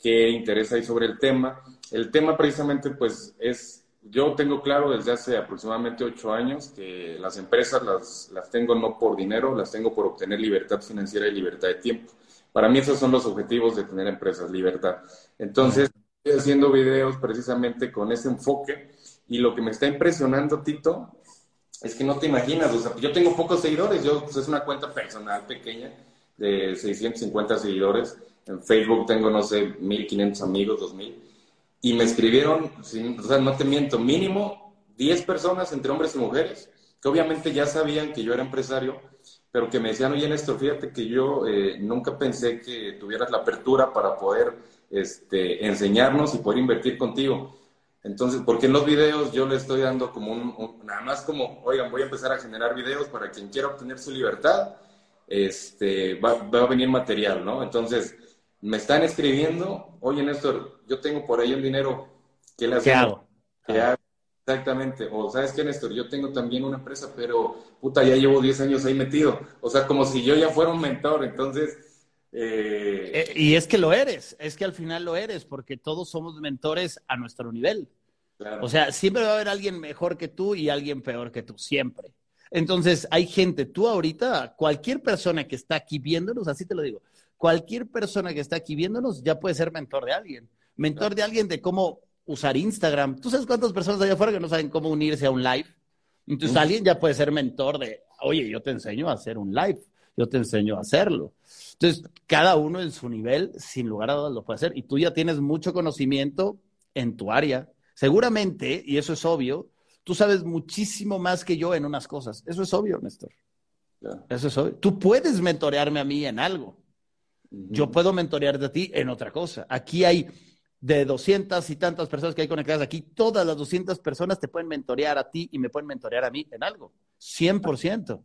qué interés hay sobre el tema. El tema precisamente, pues, es, yo tengo claro desde hace aproximadamente ocho años que las empresas las, las tengo no por dinero, las tengo por obtener libertad financiera y libertad de tiempo. Para mí esos son los objetivos de tener empresas, libertad. Entonces, estoy haciendo videos precisamente con ese enfoque y lo que me está impresionando, Tito, es que no te imaginas, o sea, yo tengo pocos seguidores, yo pues, es una cuenta personal pequeña de 650 seguidores, en Facebook tengo, no sé, 1500 amigos, 2000, y me escribieron, o sea, no te miento, mínimo 10 personas entre hombres y mujeres, que obviamente ya sabían que yo era empresario, pero que me decían, oye Néstor, fíjate que yo eh, nunca pensé que tuvieras la apertura para poder este, enseñarnos y poder invertir contigo. Entonces, porque en los videos yo le estoy dando como un, nada más como, oigan, voy a empezar a generar videos para quien quiera obtener su libertad, este, va, va a venir material, ¿no? Entonces, me están escribiendo, oye Néstor, yo tengo por ahí un dinero, ¿qué le ¿Qué hago? ¿Qué hago? Exactamente. O sabes qué, Néstor, yo tengo también una empresa, pero puta, ya llevo 10 años ahí metido. O sea, como si yo ya fuera un mentor. Entonces, eh, eh... y es que lo eres, es que al final lo eres, porque todos somos mentores a nuestro nivel. Claro. O sea, siempre va a haber alguien mejor que tú y alguien peor que tú, siempre. Entonces, hay gente, tú ahorita, cualquier persona que está aquí viéndonos, así te lo digo, cualquier persona que está aquí viéndonos ya puede ser mentor de alguien. Mentor claro. de alguien de cómo usar Instagram. ¿Tú sabes cuántas personas allá afuera que no saben cómo unirse a un live? Entonces mm. alguien ya puede ser mentor de, oye, yo te enseño a hacer un live, yo te enseño a hacerlo. Entonces, cada uno en su nivel, sin lugar a dudas, lo puede hacer. Y tú ya tienes mucho conocimiento en tu área. Seguramente, y eso es obvio, tú sabes muchísimo más que yo en unas cosas. Eso es obvio, Néstor. Yeah. Eso es obvio. Tú puedes mentorearme a mí en algo. Mm -hmm. Yo puedo mentorearte a ti en otra cosa. Aquí hay de 200 y tantas personas que hay conectadas aquí, todas las 200 personas te pueden mentorear a ti y me pueden mentorear a mí en algo. 100%.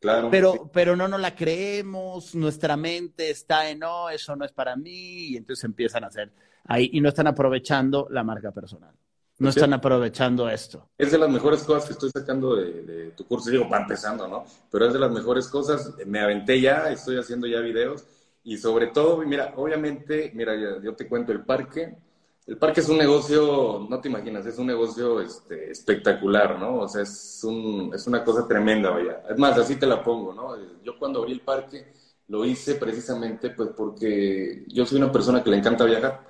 Claro. Pero, sí. pero no nos la creemos, nuestra mente está en, no, eso no es para mí, y entonces empiezan a hacer ahí y no están aprovechando la marca personal. No sí. están aprovechando esto. Es de las mejores cosas que estoy sacando de, de tu curso, digo, va empezando, ¿no? Pero es de las mejores cosas, me aventé ya, estoy haciendo ya videos y sobre todo, mira, obviamente, mira, yo te cuento el parque. El parque es un negocio, no te imaginas, es un negocio este, espectacular, ¿no? O sea, es, un, es una cosa tremenda, vaya. Es más, así te la pongo, ¿no? Yo cuando abrí el parque lo hice precisamente pues porque yo soy una persona que le encanta viajar,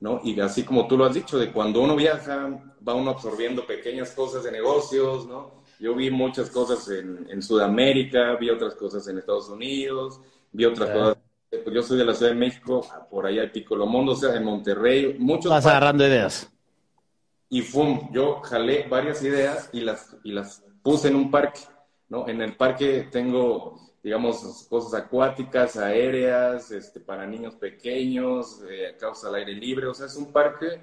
¿no? Y así como tú lo has dicho, de cuando uno viaja, va uno absorbiendo pequeñas cosas de negocios, ¿no? Yo vi muchas cosas en, en Sudamérica, vi otras cosas en Estados Unidos, vi otras cosas yo soy de la Ciudad de México, por allá de Picolomondo, o sea, en Monterrey, muchos... Vas agarrando ideas. Y fum, yo jalé varias ideas y las, y las puse en un parque, ¿no? En el parque tengo, digamos, cosas acuáticas, aéreas, este, para niños pequeños, eh, causa al aire libre, o sea, es un parque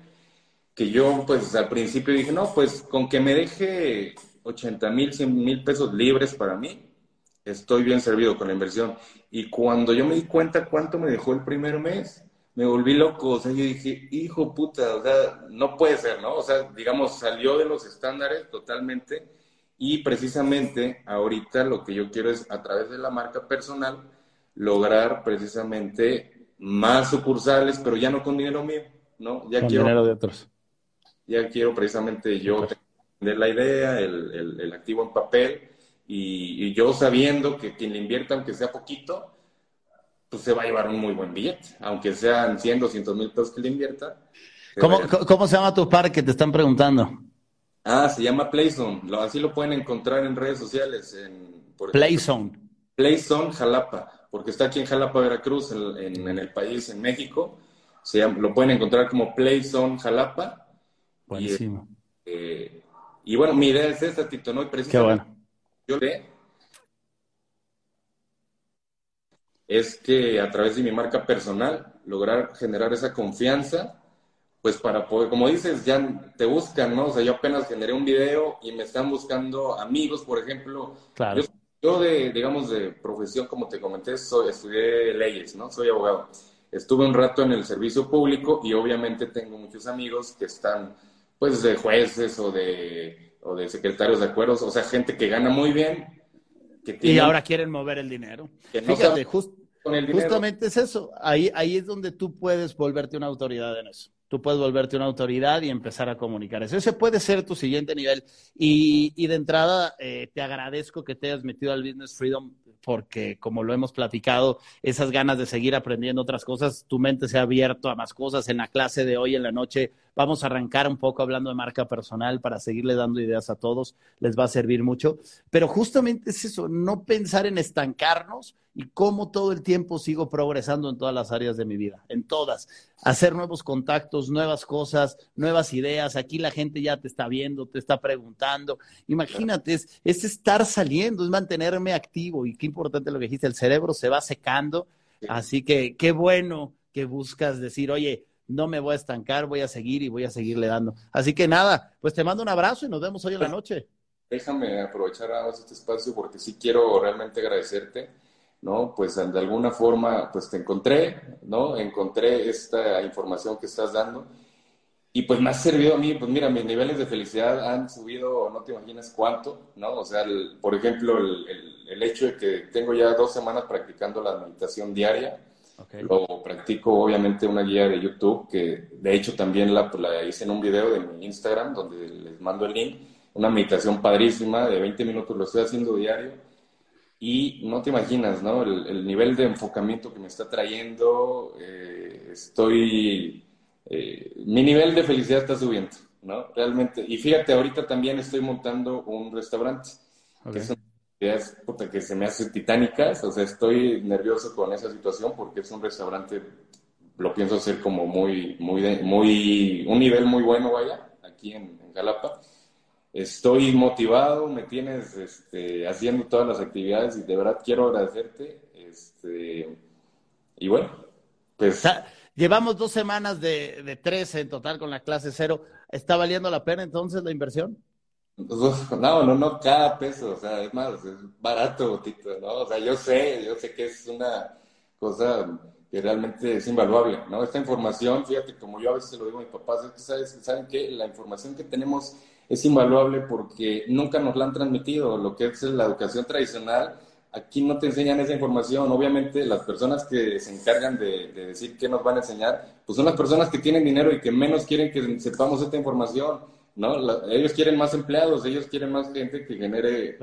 que yo, pues, al principio dije, no, pues, con que me deje 80 mil, 100 mil pesos libres para mí, estoy bien servido con la inversión. Y cuando yo me di cuenta cuánto me dejó el primer mes, me volví loco. O sea, yo dije, hijo puta, o sea, no puede ser, ¿no? O sea, digamos, salió de los estándares totalmente. Y precisamente ahorita lo que yo quiero es, a través de la marca personal, lograr precisamente más sucursales, pero ya no con dinero mío, ¿no? Ya con quiero, dinero de otros. Ya quiero precisamente yo tener la idea, el, el, el activo en papel y, y, yo sabiendo que quien le invierta, aunque sea poquito, pues se va a llevar un muy buen billete, aunque sean 100, 200 mil pesos que le invierta. ¿Cómo, ¿Cómo, se llama tu parque? Te están preguntando. Ah, se llama Playzone. Lo, así lo pueden encontrar en redes sociales. En, por Playzone. Playzone Jalapa, porque está aquí en Jalapa, Veracruz, en, en, en el país, en México. Se llama, lo pueden encontrar como Playzone Jalapa. Buenísimo. Y, eh, y bueno, mi idea es esta, Tito, ¿no? Y Qué bueno es que a través de mi marca personal lograr generar esa confianza, pues para poder, como dices, ya te buscan, ¿no? O sea, yo apenas generé un video y me están buscando amigos, por ejemplo. Claro. Yo, yo de, digamos, de profesión, como te comenté, soy, estudié leyes, ¿no? Soy abogado. Estuve un rato en el servicio público y obviamente tengo muchos amigos que están, pues, de jueces o de o de secretarios de acuerdos, o sea, gente que gana muy bien. Que tiene, y ahora quieren mover el dinero. Que no Fíjate, just, con el dinero. justamente es eso. Ahí, ahí es donde tú puedes volverte una autoridad en eso. Tú puedes volverte una autoridad y empezar a comunicar eso. Ese puede ser tu siguiente nivel. Y, y de entrada, eh, te agradezco que te hayas metido al Business Freedom porque como lo hemos platicado, esas ganas de seguir aprendiendo otras cosas, tu mente se ha abierto a más cosas. En la clase de hoy en la noche vamos a arrancar un poco hablando de marca personal para seguirle dando ideas a todos, les va a servir mucho. Pero justamente es eso, no pensar en estancarnos y cómo todo el tiempo sigo progresando en todas las áreas de mi vida, en todas. Hacer nuevos contactos, nuevas cosas, nuevas ideas. Aquí la gente ya te está viendo, te está preguntando. Imagínate, es, es estar saliendo, es mantenerme activo. Y qué importante lo que dijiste, el cerebro se va secando. Así que qué bueno que buscas decir, oye, no me voy a estancar, voy a seguir y voy a seguirle dando. Así que nada, pues te mando un abrazo y nos vemos hoy en la noche. Déjame aprovechar este espacio porque sí quiero realmente agradecerte ¿no? Pues de alguna forma, pues te encontré, ¿no? Encontré esta información que estás dando y pues me ha servido a mí, pues mira, mis niveles de felicidad han subido, no te imaginas cuánto, ¿no? O sea, por ejemplo, el, el, hecho de que tengo ya dos semanas practicando la meditación diaria, lo practico obviamente una guía de YouTube, que de hecho también la, la hice en un video de mi Instagram, donde les mando el link, una meditación padrísima de 20 minutos, lo estoy haciendo diario y no te imaginas, ¿no? El, nivel de enfocamiento que me está trayendo, eh, estoy, eh, mi nivel de felicidad está subiendo, ¿no? Realmente. Y fíjate, ahorita también estoy montando un restaurante, que son ideas que se me hacen titánicas, o sea, estoy nervioso con esa situación porque es un restaurante, lo pienso hacer como muy, muy, muy, un nivel muy bueno, vaya, aquí en, en Jalapa estoy motivado, me tienes este, haciendo todas las actividades y de verdad quiero agradecerte. Este, y bueno, pues... llevamos dos semanas de, de 13 en total con la clase cero. ¿Está valiendo la pena entonces la inversión? No, no, no, cada peso, o sea, es más, es barato, Tito, ¿no? O sea, yo sé, yo sé que es una cosa que realmente es invaluable, ¿no? Esta información, fíjate, como yo a veces se lo digo a mis papás, es que sabes, saben que la información que tenemos es invaluable porque nunca nos la han transmitido. Lo que es la educación tradicional, aquí no te enseñan esa información. Obviamente las personas que se encargan de, decir qué nos van a enseñar, pues son las personas que tienen dinero y que menos quieren que sepamos esta información. ¿no? ellos quieren más empleados, ellos quieren más gente que genere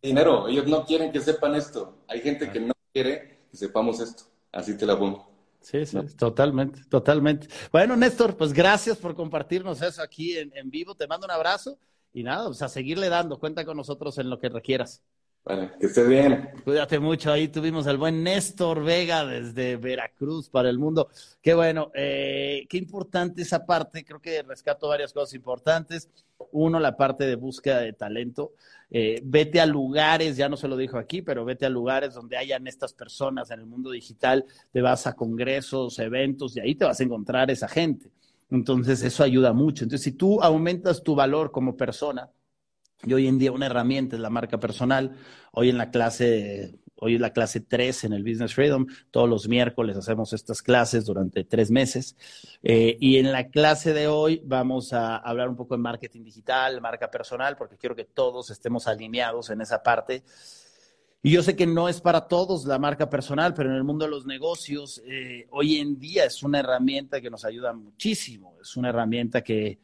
dinero. Ellos no quieren que sepan esto. Hay gente que no quiere que sepamos esto. Así te la pongo. Sí, sí, totalmente, totalmente. Bueno, Néstor, pues gracias por compartirnos eso aquí en, en, vivo. Te mando un abrazo y nada, pues a seguirle dando. Cuenta con nosotros en lo que requieras. Vale, que estés bien. Cuídate mucho. Ahí tuvimos al buen Néstor Vega desde Veracruz para el mundo. Qué bueno, eh, qué importante esa parte. Creo que rescato varias cosas importantes. Uno, la parte de búsqueda de talento. Eh, vete a lugares, ya no se lo dijo aquí, pero vete a lugares donde hayan estas personas en el mundo digital. Te vas a congresos, eventos y ahí te vas a encontrar esa gente. Entonces, eso ayuda mucho. Entonces, si tú aumentas tu valor como persona, y hoy en día una herramienta es la marca personal. Hoy en la clase, hoy es la clase 3 en el Business Freedom. Todos los miércoles hacemos estas clases durante tres meses. Eh, y en la clase de hoy vamos a hablar un poco de marketing digital, marca personal, porque quiero que todos estemos alineados en esa parte. Y yo sé que no es para todos la marca personal, pero en el mundo de los negocios, eh, hoy en día es una herramienta que nos ayuda muchísimo. Es una herramienta que,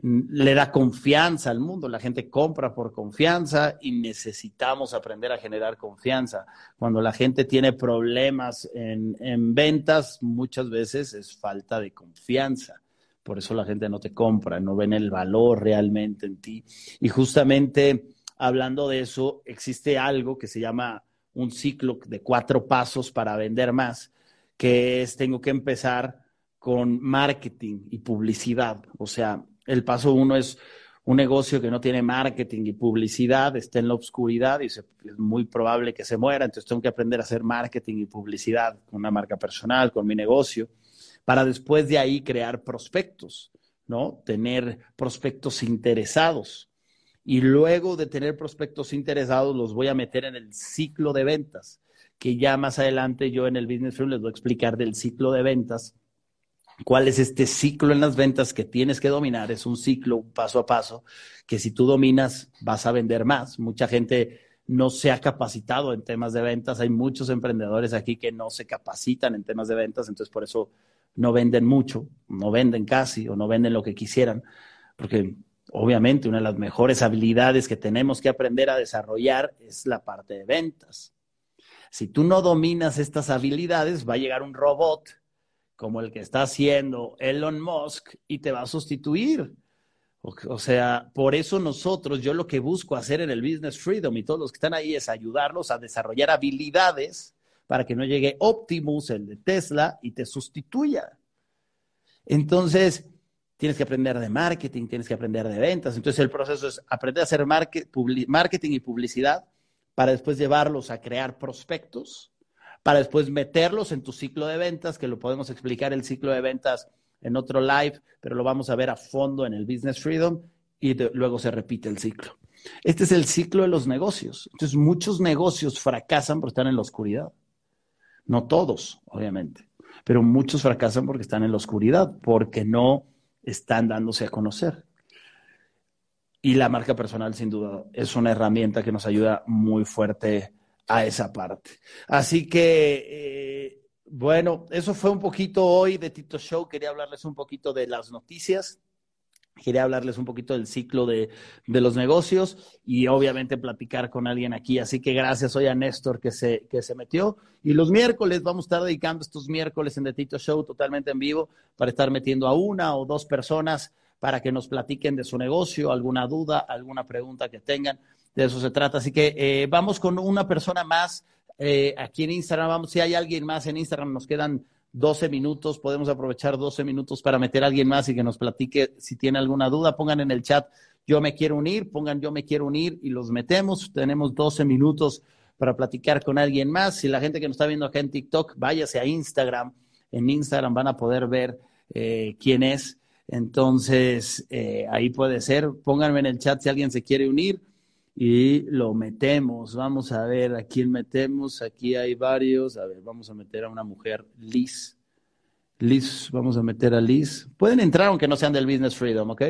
le da confianza al mundo, la gente compra por confianza y necesitamos aprender a generar confianza. Cuando la gente tiene problemas en, en, ventas, muchas veces es falta de confianza. Por eso la gente no te compra, no ven el valor realmente en ti. Y justamente hablando de eso, existe algo que se llama un ciclo de cuatro pasos para vender más, que es tengo que empezar con marketing y publicidad. O sea, el paso uno es un negocio que no tiene marketing y publicidad, está en la oscuridad y es muy probable que se muera. Entonces tengo que aprender a hacer marketing y publicidad con una marca personal, con mi negocio, para después de ahí crear prospectos, ¿no? Tener prospectos interesados. Y luego de tener prospectos interesados, los voy a meter en el ciclo de ventas, que ya más adelante yo en el Business Room les voy a explicar del ciclo de ventas cuál es este ciclo en las ventas que tienes que dominar. Es un ciclo paso a paso que si tú dominas vas a vender más. Mucha gente no se ha capacitado en temas de ventas. Hay muchos emprendedores aquí que no se capacitan en temas de ventas, entonces por eso no venden mucho, no venden casi o no venden lo que quisieran, porque obviamente una de las mejores habilidades que tenemos que aprender a desarrollar es la parte de ventas. Si tú no dominas estas habilidades, va a llegar un robot como el que está haciendo Elon Musk y te va a sustituir. O, sea, por eso nosotros, yo lo que busco hacer en el Business Freedom y todos los que están ahí es ayudarlos a desarrollar habilidades para que no llegue Optimus, el de Tesla, y te sustituya. Entonces, tienes que aprender de marketing, tienes que aprender de ventas. Entonces, el proceso es aprender a hacer marketing y publicidad para después llevarlos a crear prospectos, para después meterlos en tu ciclo de ventas, que lo podemos explicar el ciclo de ventas en otro live, pero lo vamos a ver a fondo en el Business Freedom y luego se repite el ciclo. Este es el ciclo de los negocios. Entonces, muchos negocios fracasan por estar en la oscuridad. No todos, obviamente, pero muchos fracasan porque están en la oscuridad, porque no están dándose a conocer. Y la marca personal, sin duda, es una herramienta que nos ayuda muy fuerte a esa parte. Así que eh, bueno, eso fue un poquito hoy de Tito Show. Quería hablarles un poquito de las noticias. Quería hablarles un poquito del ciclo de, los negocios y obviamente platicar con alguien aquí. Así que gracias hoy a Néstor que se, que se metió. Y los miércoles vamos a estar dedicando estos miércoles en The Tito Show totalmente en vivo para estar metiendo a una o dos personas para que nos platiquen de su negocio, alguna duda, alguna pregunta que tengan. De eso se trata. Así que eh, vamos con una persona más eh, aquí en Instagram, vamos, si hay alguien más en Instagram, nos quedan 12 minutos, podemos aprovechar 12 minutos para meter a alguien más y que nos platique si tiene alguna duda, pongan en el chat yo me quiero unir, pongan yo me quiero unir y los metemos, tenemos 12 minutos para platicar con alguien más. Si la gente que nos está viendo acá en TikTok, váyase a Instagram, en Instagram van a poder ver eh, quién es. Entonces, eh, ahí puede ser. Pónganme en el chat si alguien se quiere unir y lo metemos. Vamos a ver a quién metemos. Aquí hay varios. A ver, vamos a meter a una mujer, Liz. Liz, vamos a meter a Liz. Pueden entrar aunque no sean del Business Freedom, ¿ok?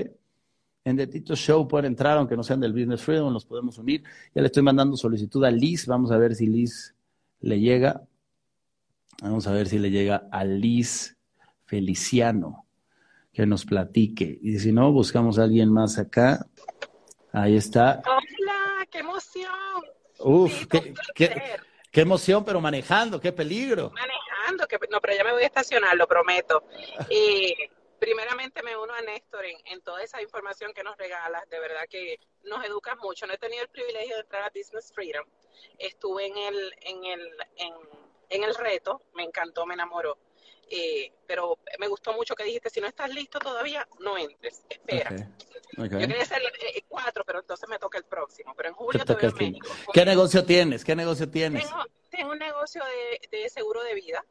En The Tito Show pueden entrar aunque no sean del Business Freedom, los podemos unir. Ya le estoy mandando solicitud a Liz. Vamos a ver si Liz le llega. Vamos a ver si le llega a Liz Feliciano que nos platique. Y si no, buscamos a alguien más acá. Ahí está qué emoción. Uf, qué, qué, emoción, pero manejando, qué peligro. Manejando, que no, pero ya me voy a estacionar, lo prometo. Y primeramente me uno a Néstor en, toda esa información que nos regalas, de verdad que nos educas mucho. No he tenido el privilegio de entrar a Business Freedom. Estuve en el, en el, en, en el reto, me encantó, me enamoró. Eh, pero me gustó mucho que dijiste, si no estás listo todavía, no entres, espera. Yo quería hacer eh, cuatro, pero entonces me toca el próximo. Pero en julio te, en México. ¿Qué negocio tienes? ¿Qué negocio tienes? Tengo, un negocio de, seguro de vida.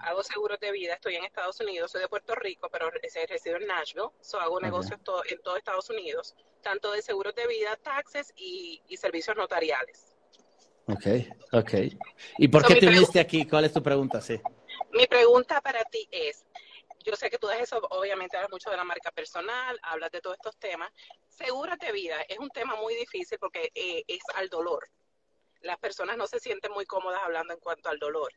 Hago seguros de vida, estoy en Estados Unidos, soy de Puerto Rico, pero resido en Nashville, so hago negocios en todo Estados Unidos, tanto de seguros de vida, taxes y, servicios notariales. Ok, ok. ¿Y por qué te uniste aquí? ¿Cuál es tu pregunta? Sí. Mi pregunta para ti es, yo sé que tú eso, obviamente hablas mucho de la marca personal, hablas de todos estos temas. Seguros de vida es un tema muy difícil porque eh, es al dolor. Las personas no se sienten muy cómodas hablando en cuanto al dolor.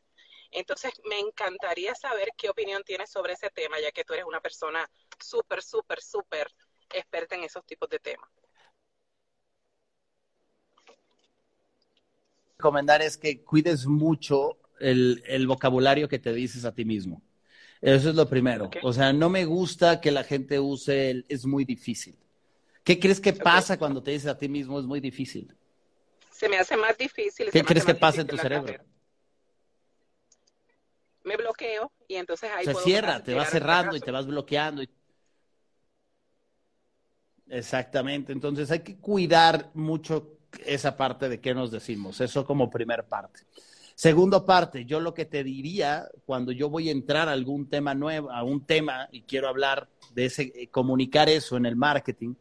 Entonces, me encantaría saber qué opinión tienes sobre ese tema, ya que tú eres una persona súper, súper, súper experta en esos tipos de temas. Recomendar es que cuides mucho el, vocabulario que te dices a ti mismo. Eso es lo primero. O sea, no me gusta que la gente use el es muy difícil. ¿Qué crees que pasa cuando te dices a ti mismo es muy difícil? Se me hace más difícil. ¿Qué crees que pasa en tu cerebro? Me bloqueo y entonces ahí se cierra, te vas cerrando y te vas bloqueando. Exactamente. Entonces hay que cuidar mucho esa parte de qué nos decimos. Eso como primer parte. Segundo parte, yo lo que te diría cuando yo voy a entrar a algún tema nuevo, a un tema y quiero hablar de ese, eh, comunicar eso en el marketing,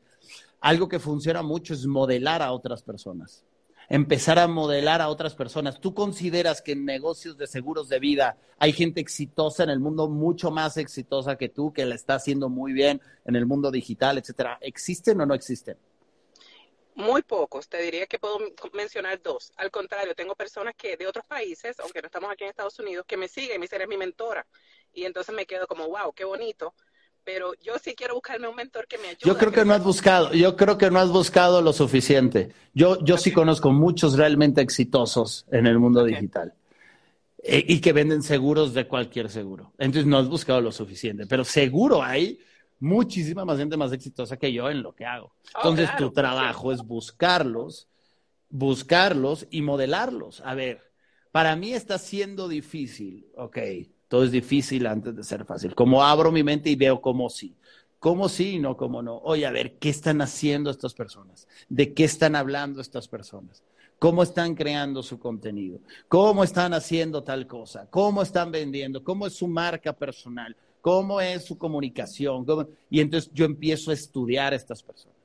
algo que funciona mucho es modelar a otras personas. Empezar a modelar a otras personas. ¿Tú consideras que en negocios de seguros de vida hay gente exitosa en el mundo, mucho más exitosa que tú, que la está haciendo muy bien en el mundo digital, etcétera? ¿Existen o no existen? Muy pocos, te diría que puedo mencionar dos. Al contrario, tengo personas que de otros países, aunque no estamos aquí en Estados Unidos, que me siguen, me dicen, eres mi mentora. Y entonces me quedo como, wow, qué bonito. pero yo sí quiero buscarme un mentor que me ayude. Yo creo que no has buscado, yo creo que no has buscado lo suficiente. Yo, yo sí conozco muchos realmente exitosos en el mundo digital eh, y que venden seguros de cualquier seguro. Entonces no has buscado lo suficiente, pero seguro hay muchísima más gente más exitosa que yo en lo que hago. Oh, Entonces claro, tu trabajo es buscarlos, buscarlos y modelarlos. A ver, para mí está siendo difícil, ok, todo es difícil antes de ser fácil. Como abro mi mente y veo cómo sí. Cómo sí y no cómo no. Oye, a ver, ¿qué están haciendo estas personas? ¿De qué están hablando estas personas? ¿Cómo están creando su contenido? ¿Cómo están haciendo tal cosa? ¿Cómo están vendiendo? ¿Cómo es su marca personal? ¿Cómo es su comunicación? ¿Cómo? Y entonces yo empiezo a estudiar a estas personas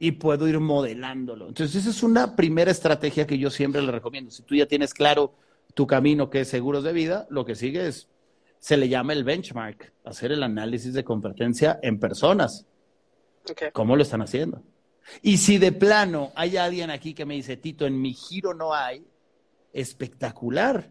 y puedo ir modelándolo. Entonces, esa es una primera estrategia que yo siempre le recomiendo. Si tú ya tienes claro tu camino que es seguros de vida, lo que sigue es, se le llama el benchmark, hacer el análisis de competencia en personas. ¿Cómo lo están haciendo? Y si de plano hay alguien aquí que me dice, Tito, en mi giro no hay, espectacular.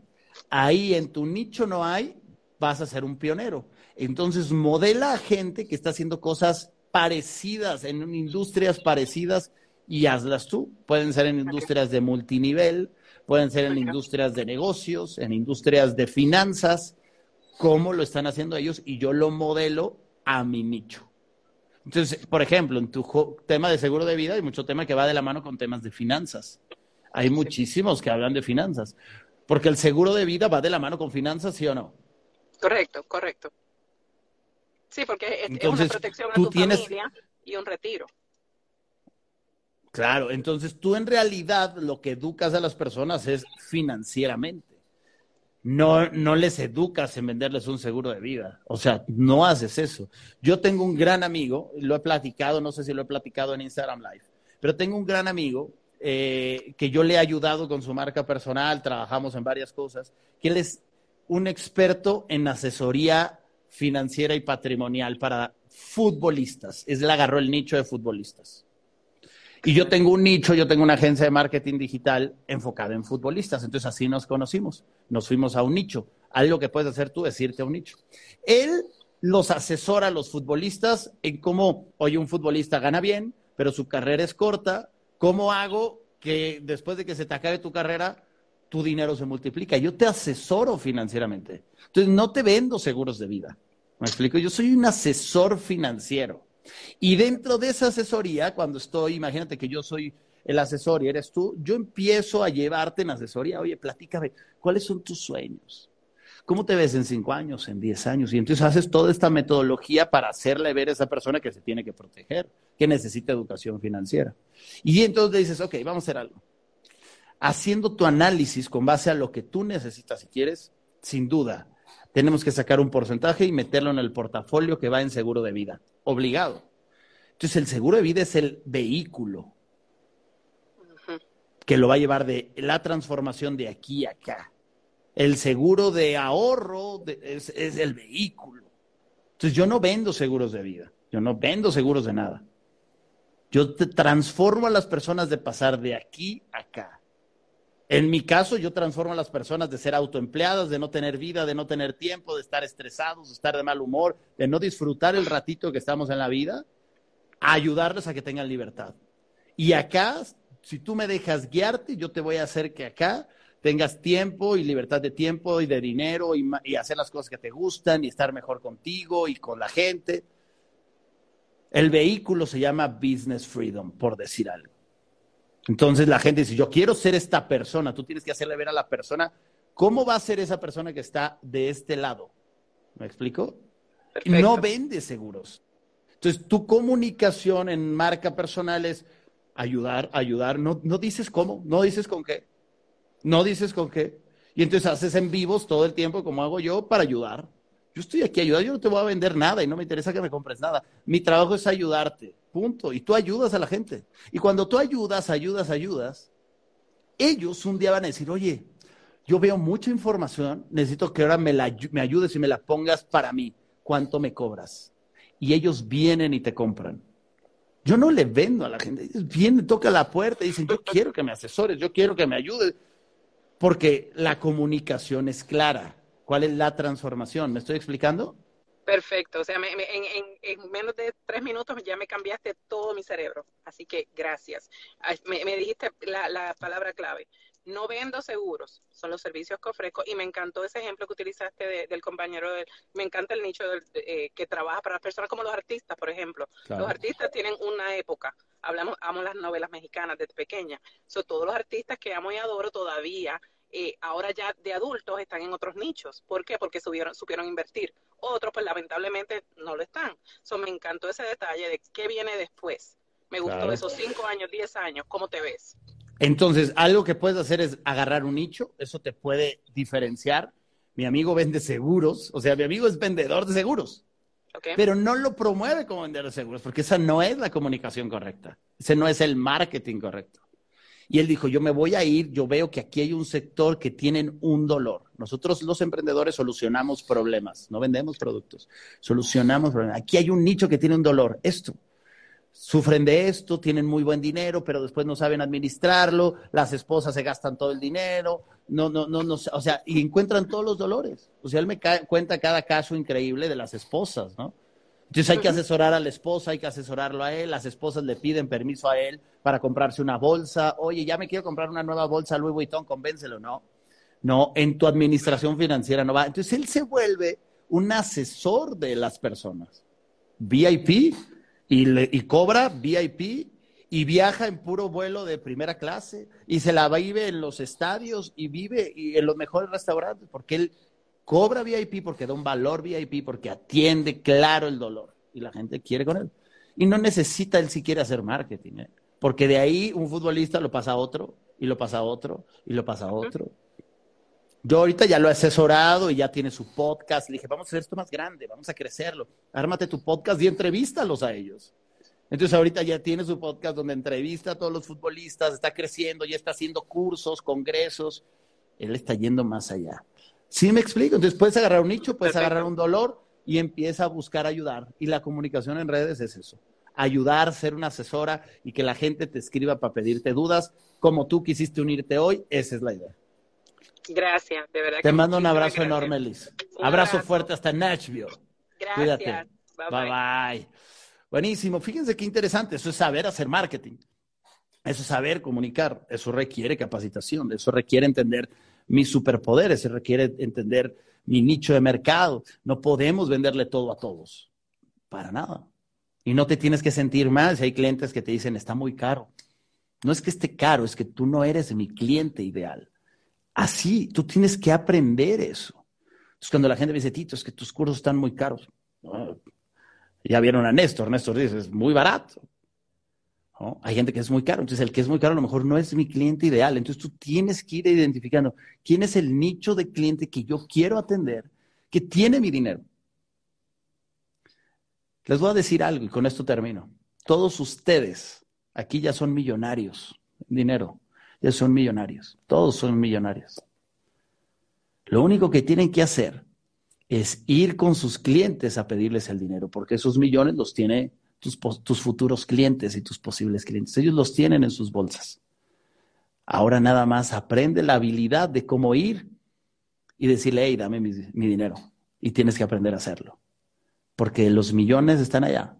Ahí en tu nicho no hay, vas a ser un pionero. Entonces, modela a gente que está haciendo cosas parecidas, en industrias parecidas y hazlas tú. Pueden ser en industrias de multinivel, pueden ser en industrias de negocios, en industrias de finanzas, cómo lo están haciendo ellos y yo lo modelo a mi nicho. Entonces, por ejemplo, en tu tema de seguro de vida hay mucho tema que va de la mano con temas de finanzas. Hay muchísimos que hablan de finanzas, porque el seguro de vida va de la mano con finanzas, ¿sí o no? Correcto, correcto. Sí, porque es, una protección a tu tienes- familia y un retiro. Claro, entonces tú en realidad lo que educas a las personas es financieramente. No, no les educas en venderles un seguro de vida. O sea, no haces eso. Yo tengo un gran amigo, lo he platicado, no sé si lo he platicado en Instagram Live, pero tengo un gran amigo eh, que yo le he ayudado con su marca personal, trabajamos en varias cosas, que él es un experto en asesoría financiera y patrimonial para futbolistas. Es le agarró el nicho de futbolistas. Y yo tengo un nicho, yo tengo una agencia de marketing digital enfocada en futbolistas. Entonces así nos conocimos. Nos fuimos a un nicho. Algo que puedes hacer tú es irte a un nicho. Él los asesora a los futbolistas en cómo, oye, un futbolista gana bien, pero su carrera es corta. ¿Cómo hago que después de que se te acabe tu carrera, tu dinero se multiplica? Yo te asesoro financieramente. Entonces no te vendo seguros de vida. ¿Me explico? Yo soy un asesor financiero. Y dentro de esa asesoría, cuando estoy, imagínate que yo soy el asesor y eres tú, yo empiezo a llevarte en asesoría. Oye, platícame, ¿cuáles son tus sueños? ¿Cómo te ves en cinco años, en diez años? Y entonces haces toda esta metodología para hacerle ver a esa persona que se tiene que proteger, que necesita educación financiera. Y entonces dices, ok, vamos a hacer algo. Haciendo tu análisis con base a lo que tú necesitas si quieres, sin duda, tenemos que sacar un porcentaje y meterlo en el portafolio que va en seguro de vida, obligado. Entonces el seguro de vida es el vehículo que lo va a llevar de la transformación de aquí a acá. El seguro de ahorro de- es, es el vehículo. Entonces yo no vendo seguros de vida, yo no vendo seguros de nada. Yo te transformo a las personas de pasar de aquí a acá. En mi caso, yo transformo a las personas de ser autoempleadas, de no tener vida, de no tener tiempo, de estar estresados, de estar de mal humor, de no disfrutar el ratito que estamos en la vida, a ayudarles a que tengan libertad. Y acá, si tú me dejas guiarte, yo te voy a hacer que acá tengas tiempo y libertad de tiempo y de dinero y, y hacer las cosas que te gustan y estar mejor contigo y con la gente. El vehículo se llama business freedom, por decir algo. Entonces la gente dice, yo quiero ser esta persona, tú tienes que hacerle ver a la persona cómo va a ser esa persona que está de este lado. ¿Me explico? Y no vende seguros. Entonces, tu comunicación en marca personal es ayudar, ayudar. No, no dices cómo, no dices con qué. No dices con qué. Y entonces haces en vivos todo el tiempo, como hago yo, para ayudar. Yo estoy aquí a ayudar, yo no te voy a vender nada y no me interesa que me compres nada. Mi trabajo es ayudarte, punto. Y tú ayudas a la gente. Y cuando tú ayudas, ayudas, ayudas, ellos un día van a decir, oye, yo veo mucha información, necesito que ahora me, la, me ayudes y me la pongas para mí. ¿Cuánto me cobras? Y ellos vienen y te compran. Yo no le vendo a la gente. Ellos vienen, tocan la puerta y dicen, yo quiero que me asesores, yo quiero que me ayudes. Porque la comunicación es clara. ¿Cuál es la transformación? ¿Me estoy explicando? Perfecto, o sea, en, menos de tres minutos ya me cambiaste todo mi cerebro, así que gracias. Me, dijiste la, palabra clave. No vendo seguros, son los servicios que ofrezco y me encantó ese ejemplo que utilizaste del compañero, me encanta el nicho eh, que trabaja para las personas como los artistas, por ejemplo. Los artistas tienen una época, hablamos, amo las novelas mexicanas desde pequeña, son todos los artistas que amo y adoro todavía eh, ahora ya de adultos están en otros nichos. ¿Por qué? Porque subieron, supieron invertir. Otros, pues lamentablemente no lo están. So, me encantó ese detalle de qué viene después. Me gustó esos cinco años, diez años. ¿Cómo te ves? Entonces, algo que puedes hacer es agarrar un nicho. Eso te puede diferenciar. Mi amigo vende seguros. O sea, mi amigo es vendedor de seguros. Pero no lo promueve como vendedor de seguros, porque esa no es la comunicación correcta. Ese no es el marketing correcto. Y él dijo, yo me voy a ir, yo veo que aquí hay un sector que tienen un dolor. Nosotros los emprendedores solucionamos problemas, no vendemos productos, solucionamos problemas. Aquí hay un nicho que tiene un dolor, esto. Sufren de esto, tienen muy buen dinero, pero después no saben administrarlo, las esposas se gastan todo el dinero, no, no, no, no, o sea, y encuentran todos los dolores. O sea, él me cuenta cada caso increíble de las esposas, ¿no? Entonces hay que asesorar a la esposa, hay que asesorarlo a él, las esposas le piden permiso a él para comprarse una bolsa, oye, ya me quiero comprar una nueva bolsa Louis Vuitton, convéncelo, no. No, en tu administración financiera no va. Entonces él se vuelve un asesor de las personas. VIP y, le, y cobra VIP y viaja en puro vuelo de primera clase y se la vive en los estadios y vive en los mejores restaurantes porque él cobra VIP porque da un valor VIP, porque atiende claro el dolor y la gente quiere con él. Y no necesita él siquiera hacer marketing, ¿eh? porque de ahí un futbolista lo pasa a otro, y lo pasa a otro, y lo pasa a otro. Yo ahorita ya lo he asesorado y ya tiene su podcast. Le dije, vamos a hacer esto más grande, vamos a crecerlo. Ármate tu podcast y entrevístalos a ellos. Entonces ahorita ya tiene su podcast donde entrevista a todos los futbolistas, está creciendo, ya está haciendo cursos, congresos. Él está yendo más allá. Sí me explico. Entonces puedes agarrar un nicho, puedes agarrar un dolor y empieza a buscar ayudar. Y la comunicación en redes es eso. Ayudar, ser una asesora y que la gente te escriba para pedirte dudas. Como tú quisiste unirte hoy, esa es la idea. Gracias, de verdad. Te mando un abrazo enorme, Liz. Abrazo, fuerte hasta Nashville. Gracias. Cuídate. bye, bye. Buenísimo. Fíjense qué interesante. Eso es saber hacer marketing. Eso es saber comunicar. Eso requiere capacitación. Eso requiere entender mis superpoderes, se requiere entender mi nicho de mercado. No podemos venderle todo a todos, para nada. Y no te tienes que sentir mal si hay clientes que te dicen, está muy caro. No es que esté caro, es que tú no eres mi cliente ideal. Así, tú tienes que aprender eso. Entonces, cuando la gente dice, Tito, es que tus cursos están muy caros. ya vieron a Néstor, Néstor dice, es muy barato. Hay gente que es muy caro, entonces el que es muy caro a lo mejor no es mi cliente ideal, entonces tú tienes que ir identificando quién es el nicho de cliente que yo quiero atender, que tiene mi dinero. Les voy a decir algo y con esto termino. Todos ustedes aquí ya son millonarios dinero, ya son millonarios, todos son millonarios. Lo único que tienen que hacer es ir con sus clientes a pedirles el dinero, porque esos millones los tiene tus, futuros clientes y tus posibles clientes. Ellos los tienen en sus bolsas. Ahora nada más aprende la habilidad de cómo ir y decirle, hey, dame mi, dinero. Y tienes que aprender a hacerlo. Porque los millones están allá.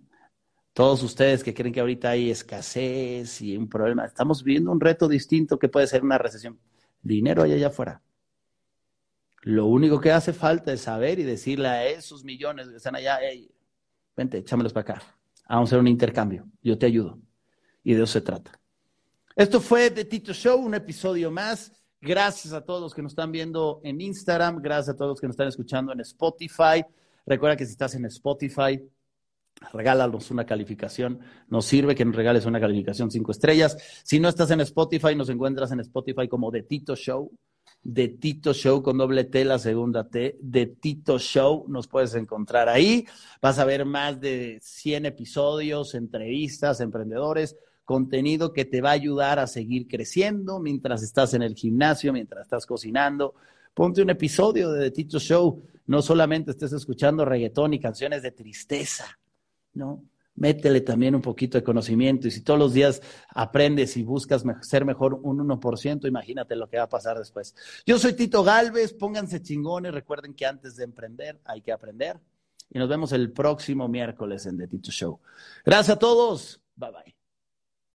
Todos ustedes que creen que ahorita hay escasez y un problema, estamos viviendo un reto distinto que puede ser una recesión. Dinero hay allá afuera. Lo único que hace falta es saber y decirle a esos millones que están allá, hey, vente, échamelos para acá. Vamos a hacer un intercambio. Yo te ayudo. Y de eso se trata. Esto fue The Tito Show, un episodio más. Gracias a todos los que nos están viendo en Instagram. Gracias a todos los que nos están escuchando en Spotify. Recuerda que si estás en Spotify, regálanos una calificación. Nos sirve que nos regales una calificación cinco estrellas. Si no estás en Spotify, nos encuentras en Spotify como The Tito Show de Tito Show con doble T, la segunda T, de Tito Show. Nos puedes encontrar ahí. Vas a ver más de 100 episodios, entrevistas, emprendedores, contenido que te va a ayudar a seguir creciendo mientras estás en el gimnasio, mientras estás cocinando. Ponte un episodio de The Tito Show. No solamente estés escuchando reggaetón y canciones de tristeza, ¿no? Métele también un poquito de conocimiento. Y si todos los días aprendes y buscas ser mejor un 1%, imagínate lo que va a pasar después. Yo soy Tito Galvez, pónganse chingones, recuerden que antes de emprender hay que aprender. y nos vemos el próximo miércoles en The Tito Show. Gracias a todos. Bye bye.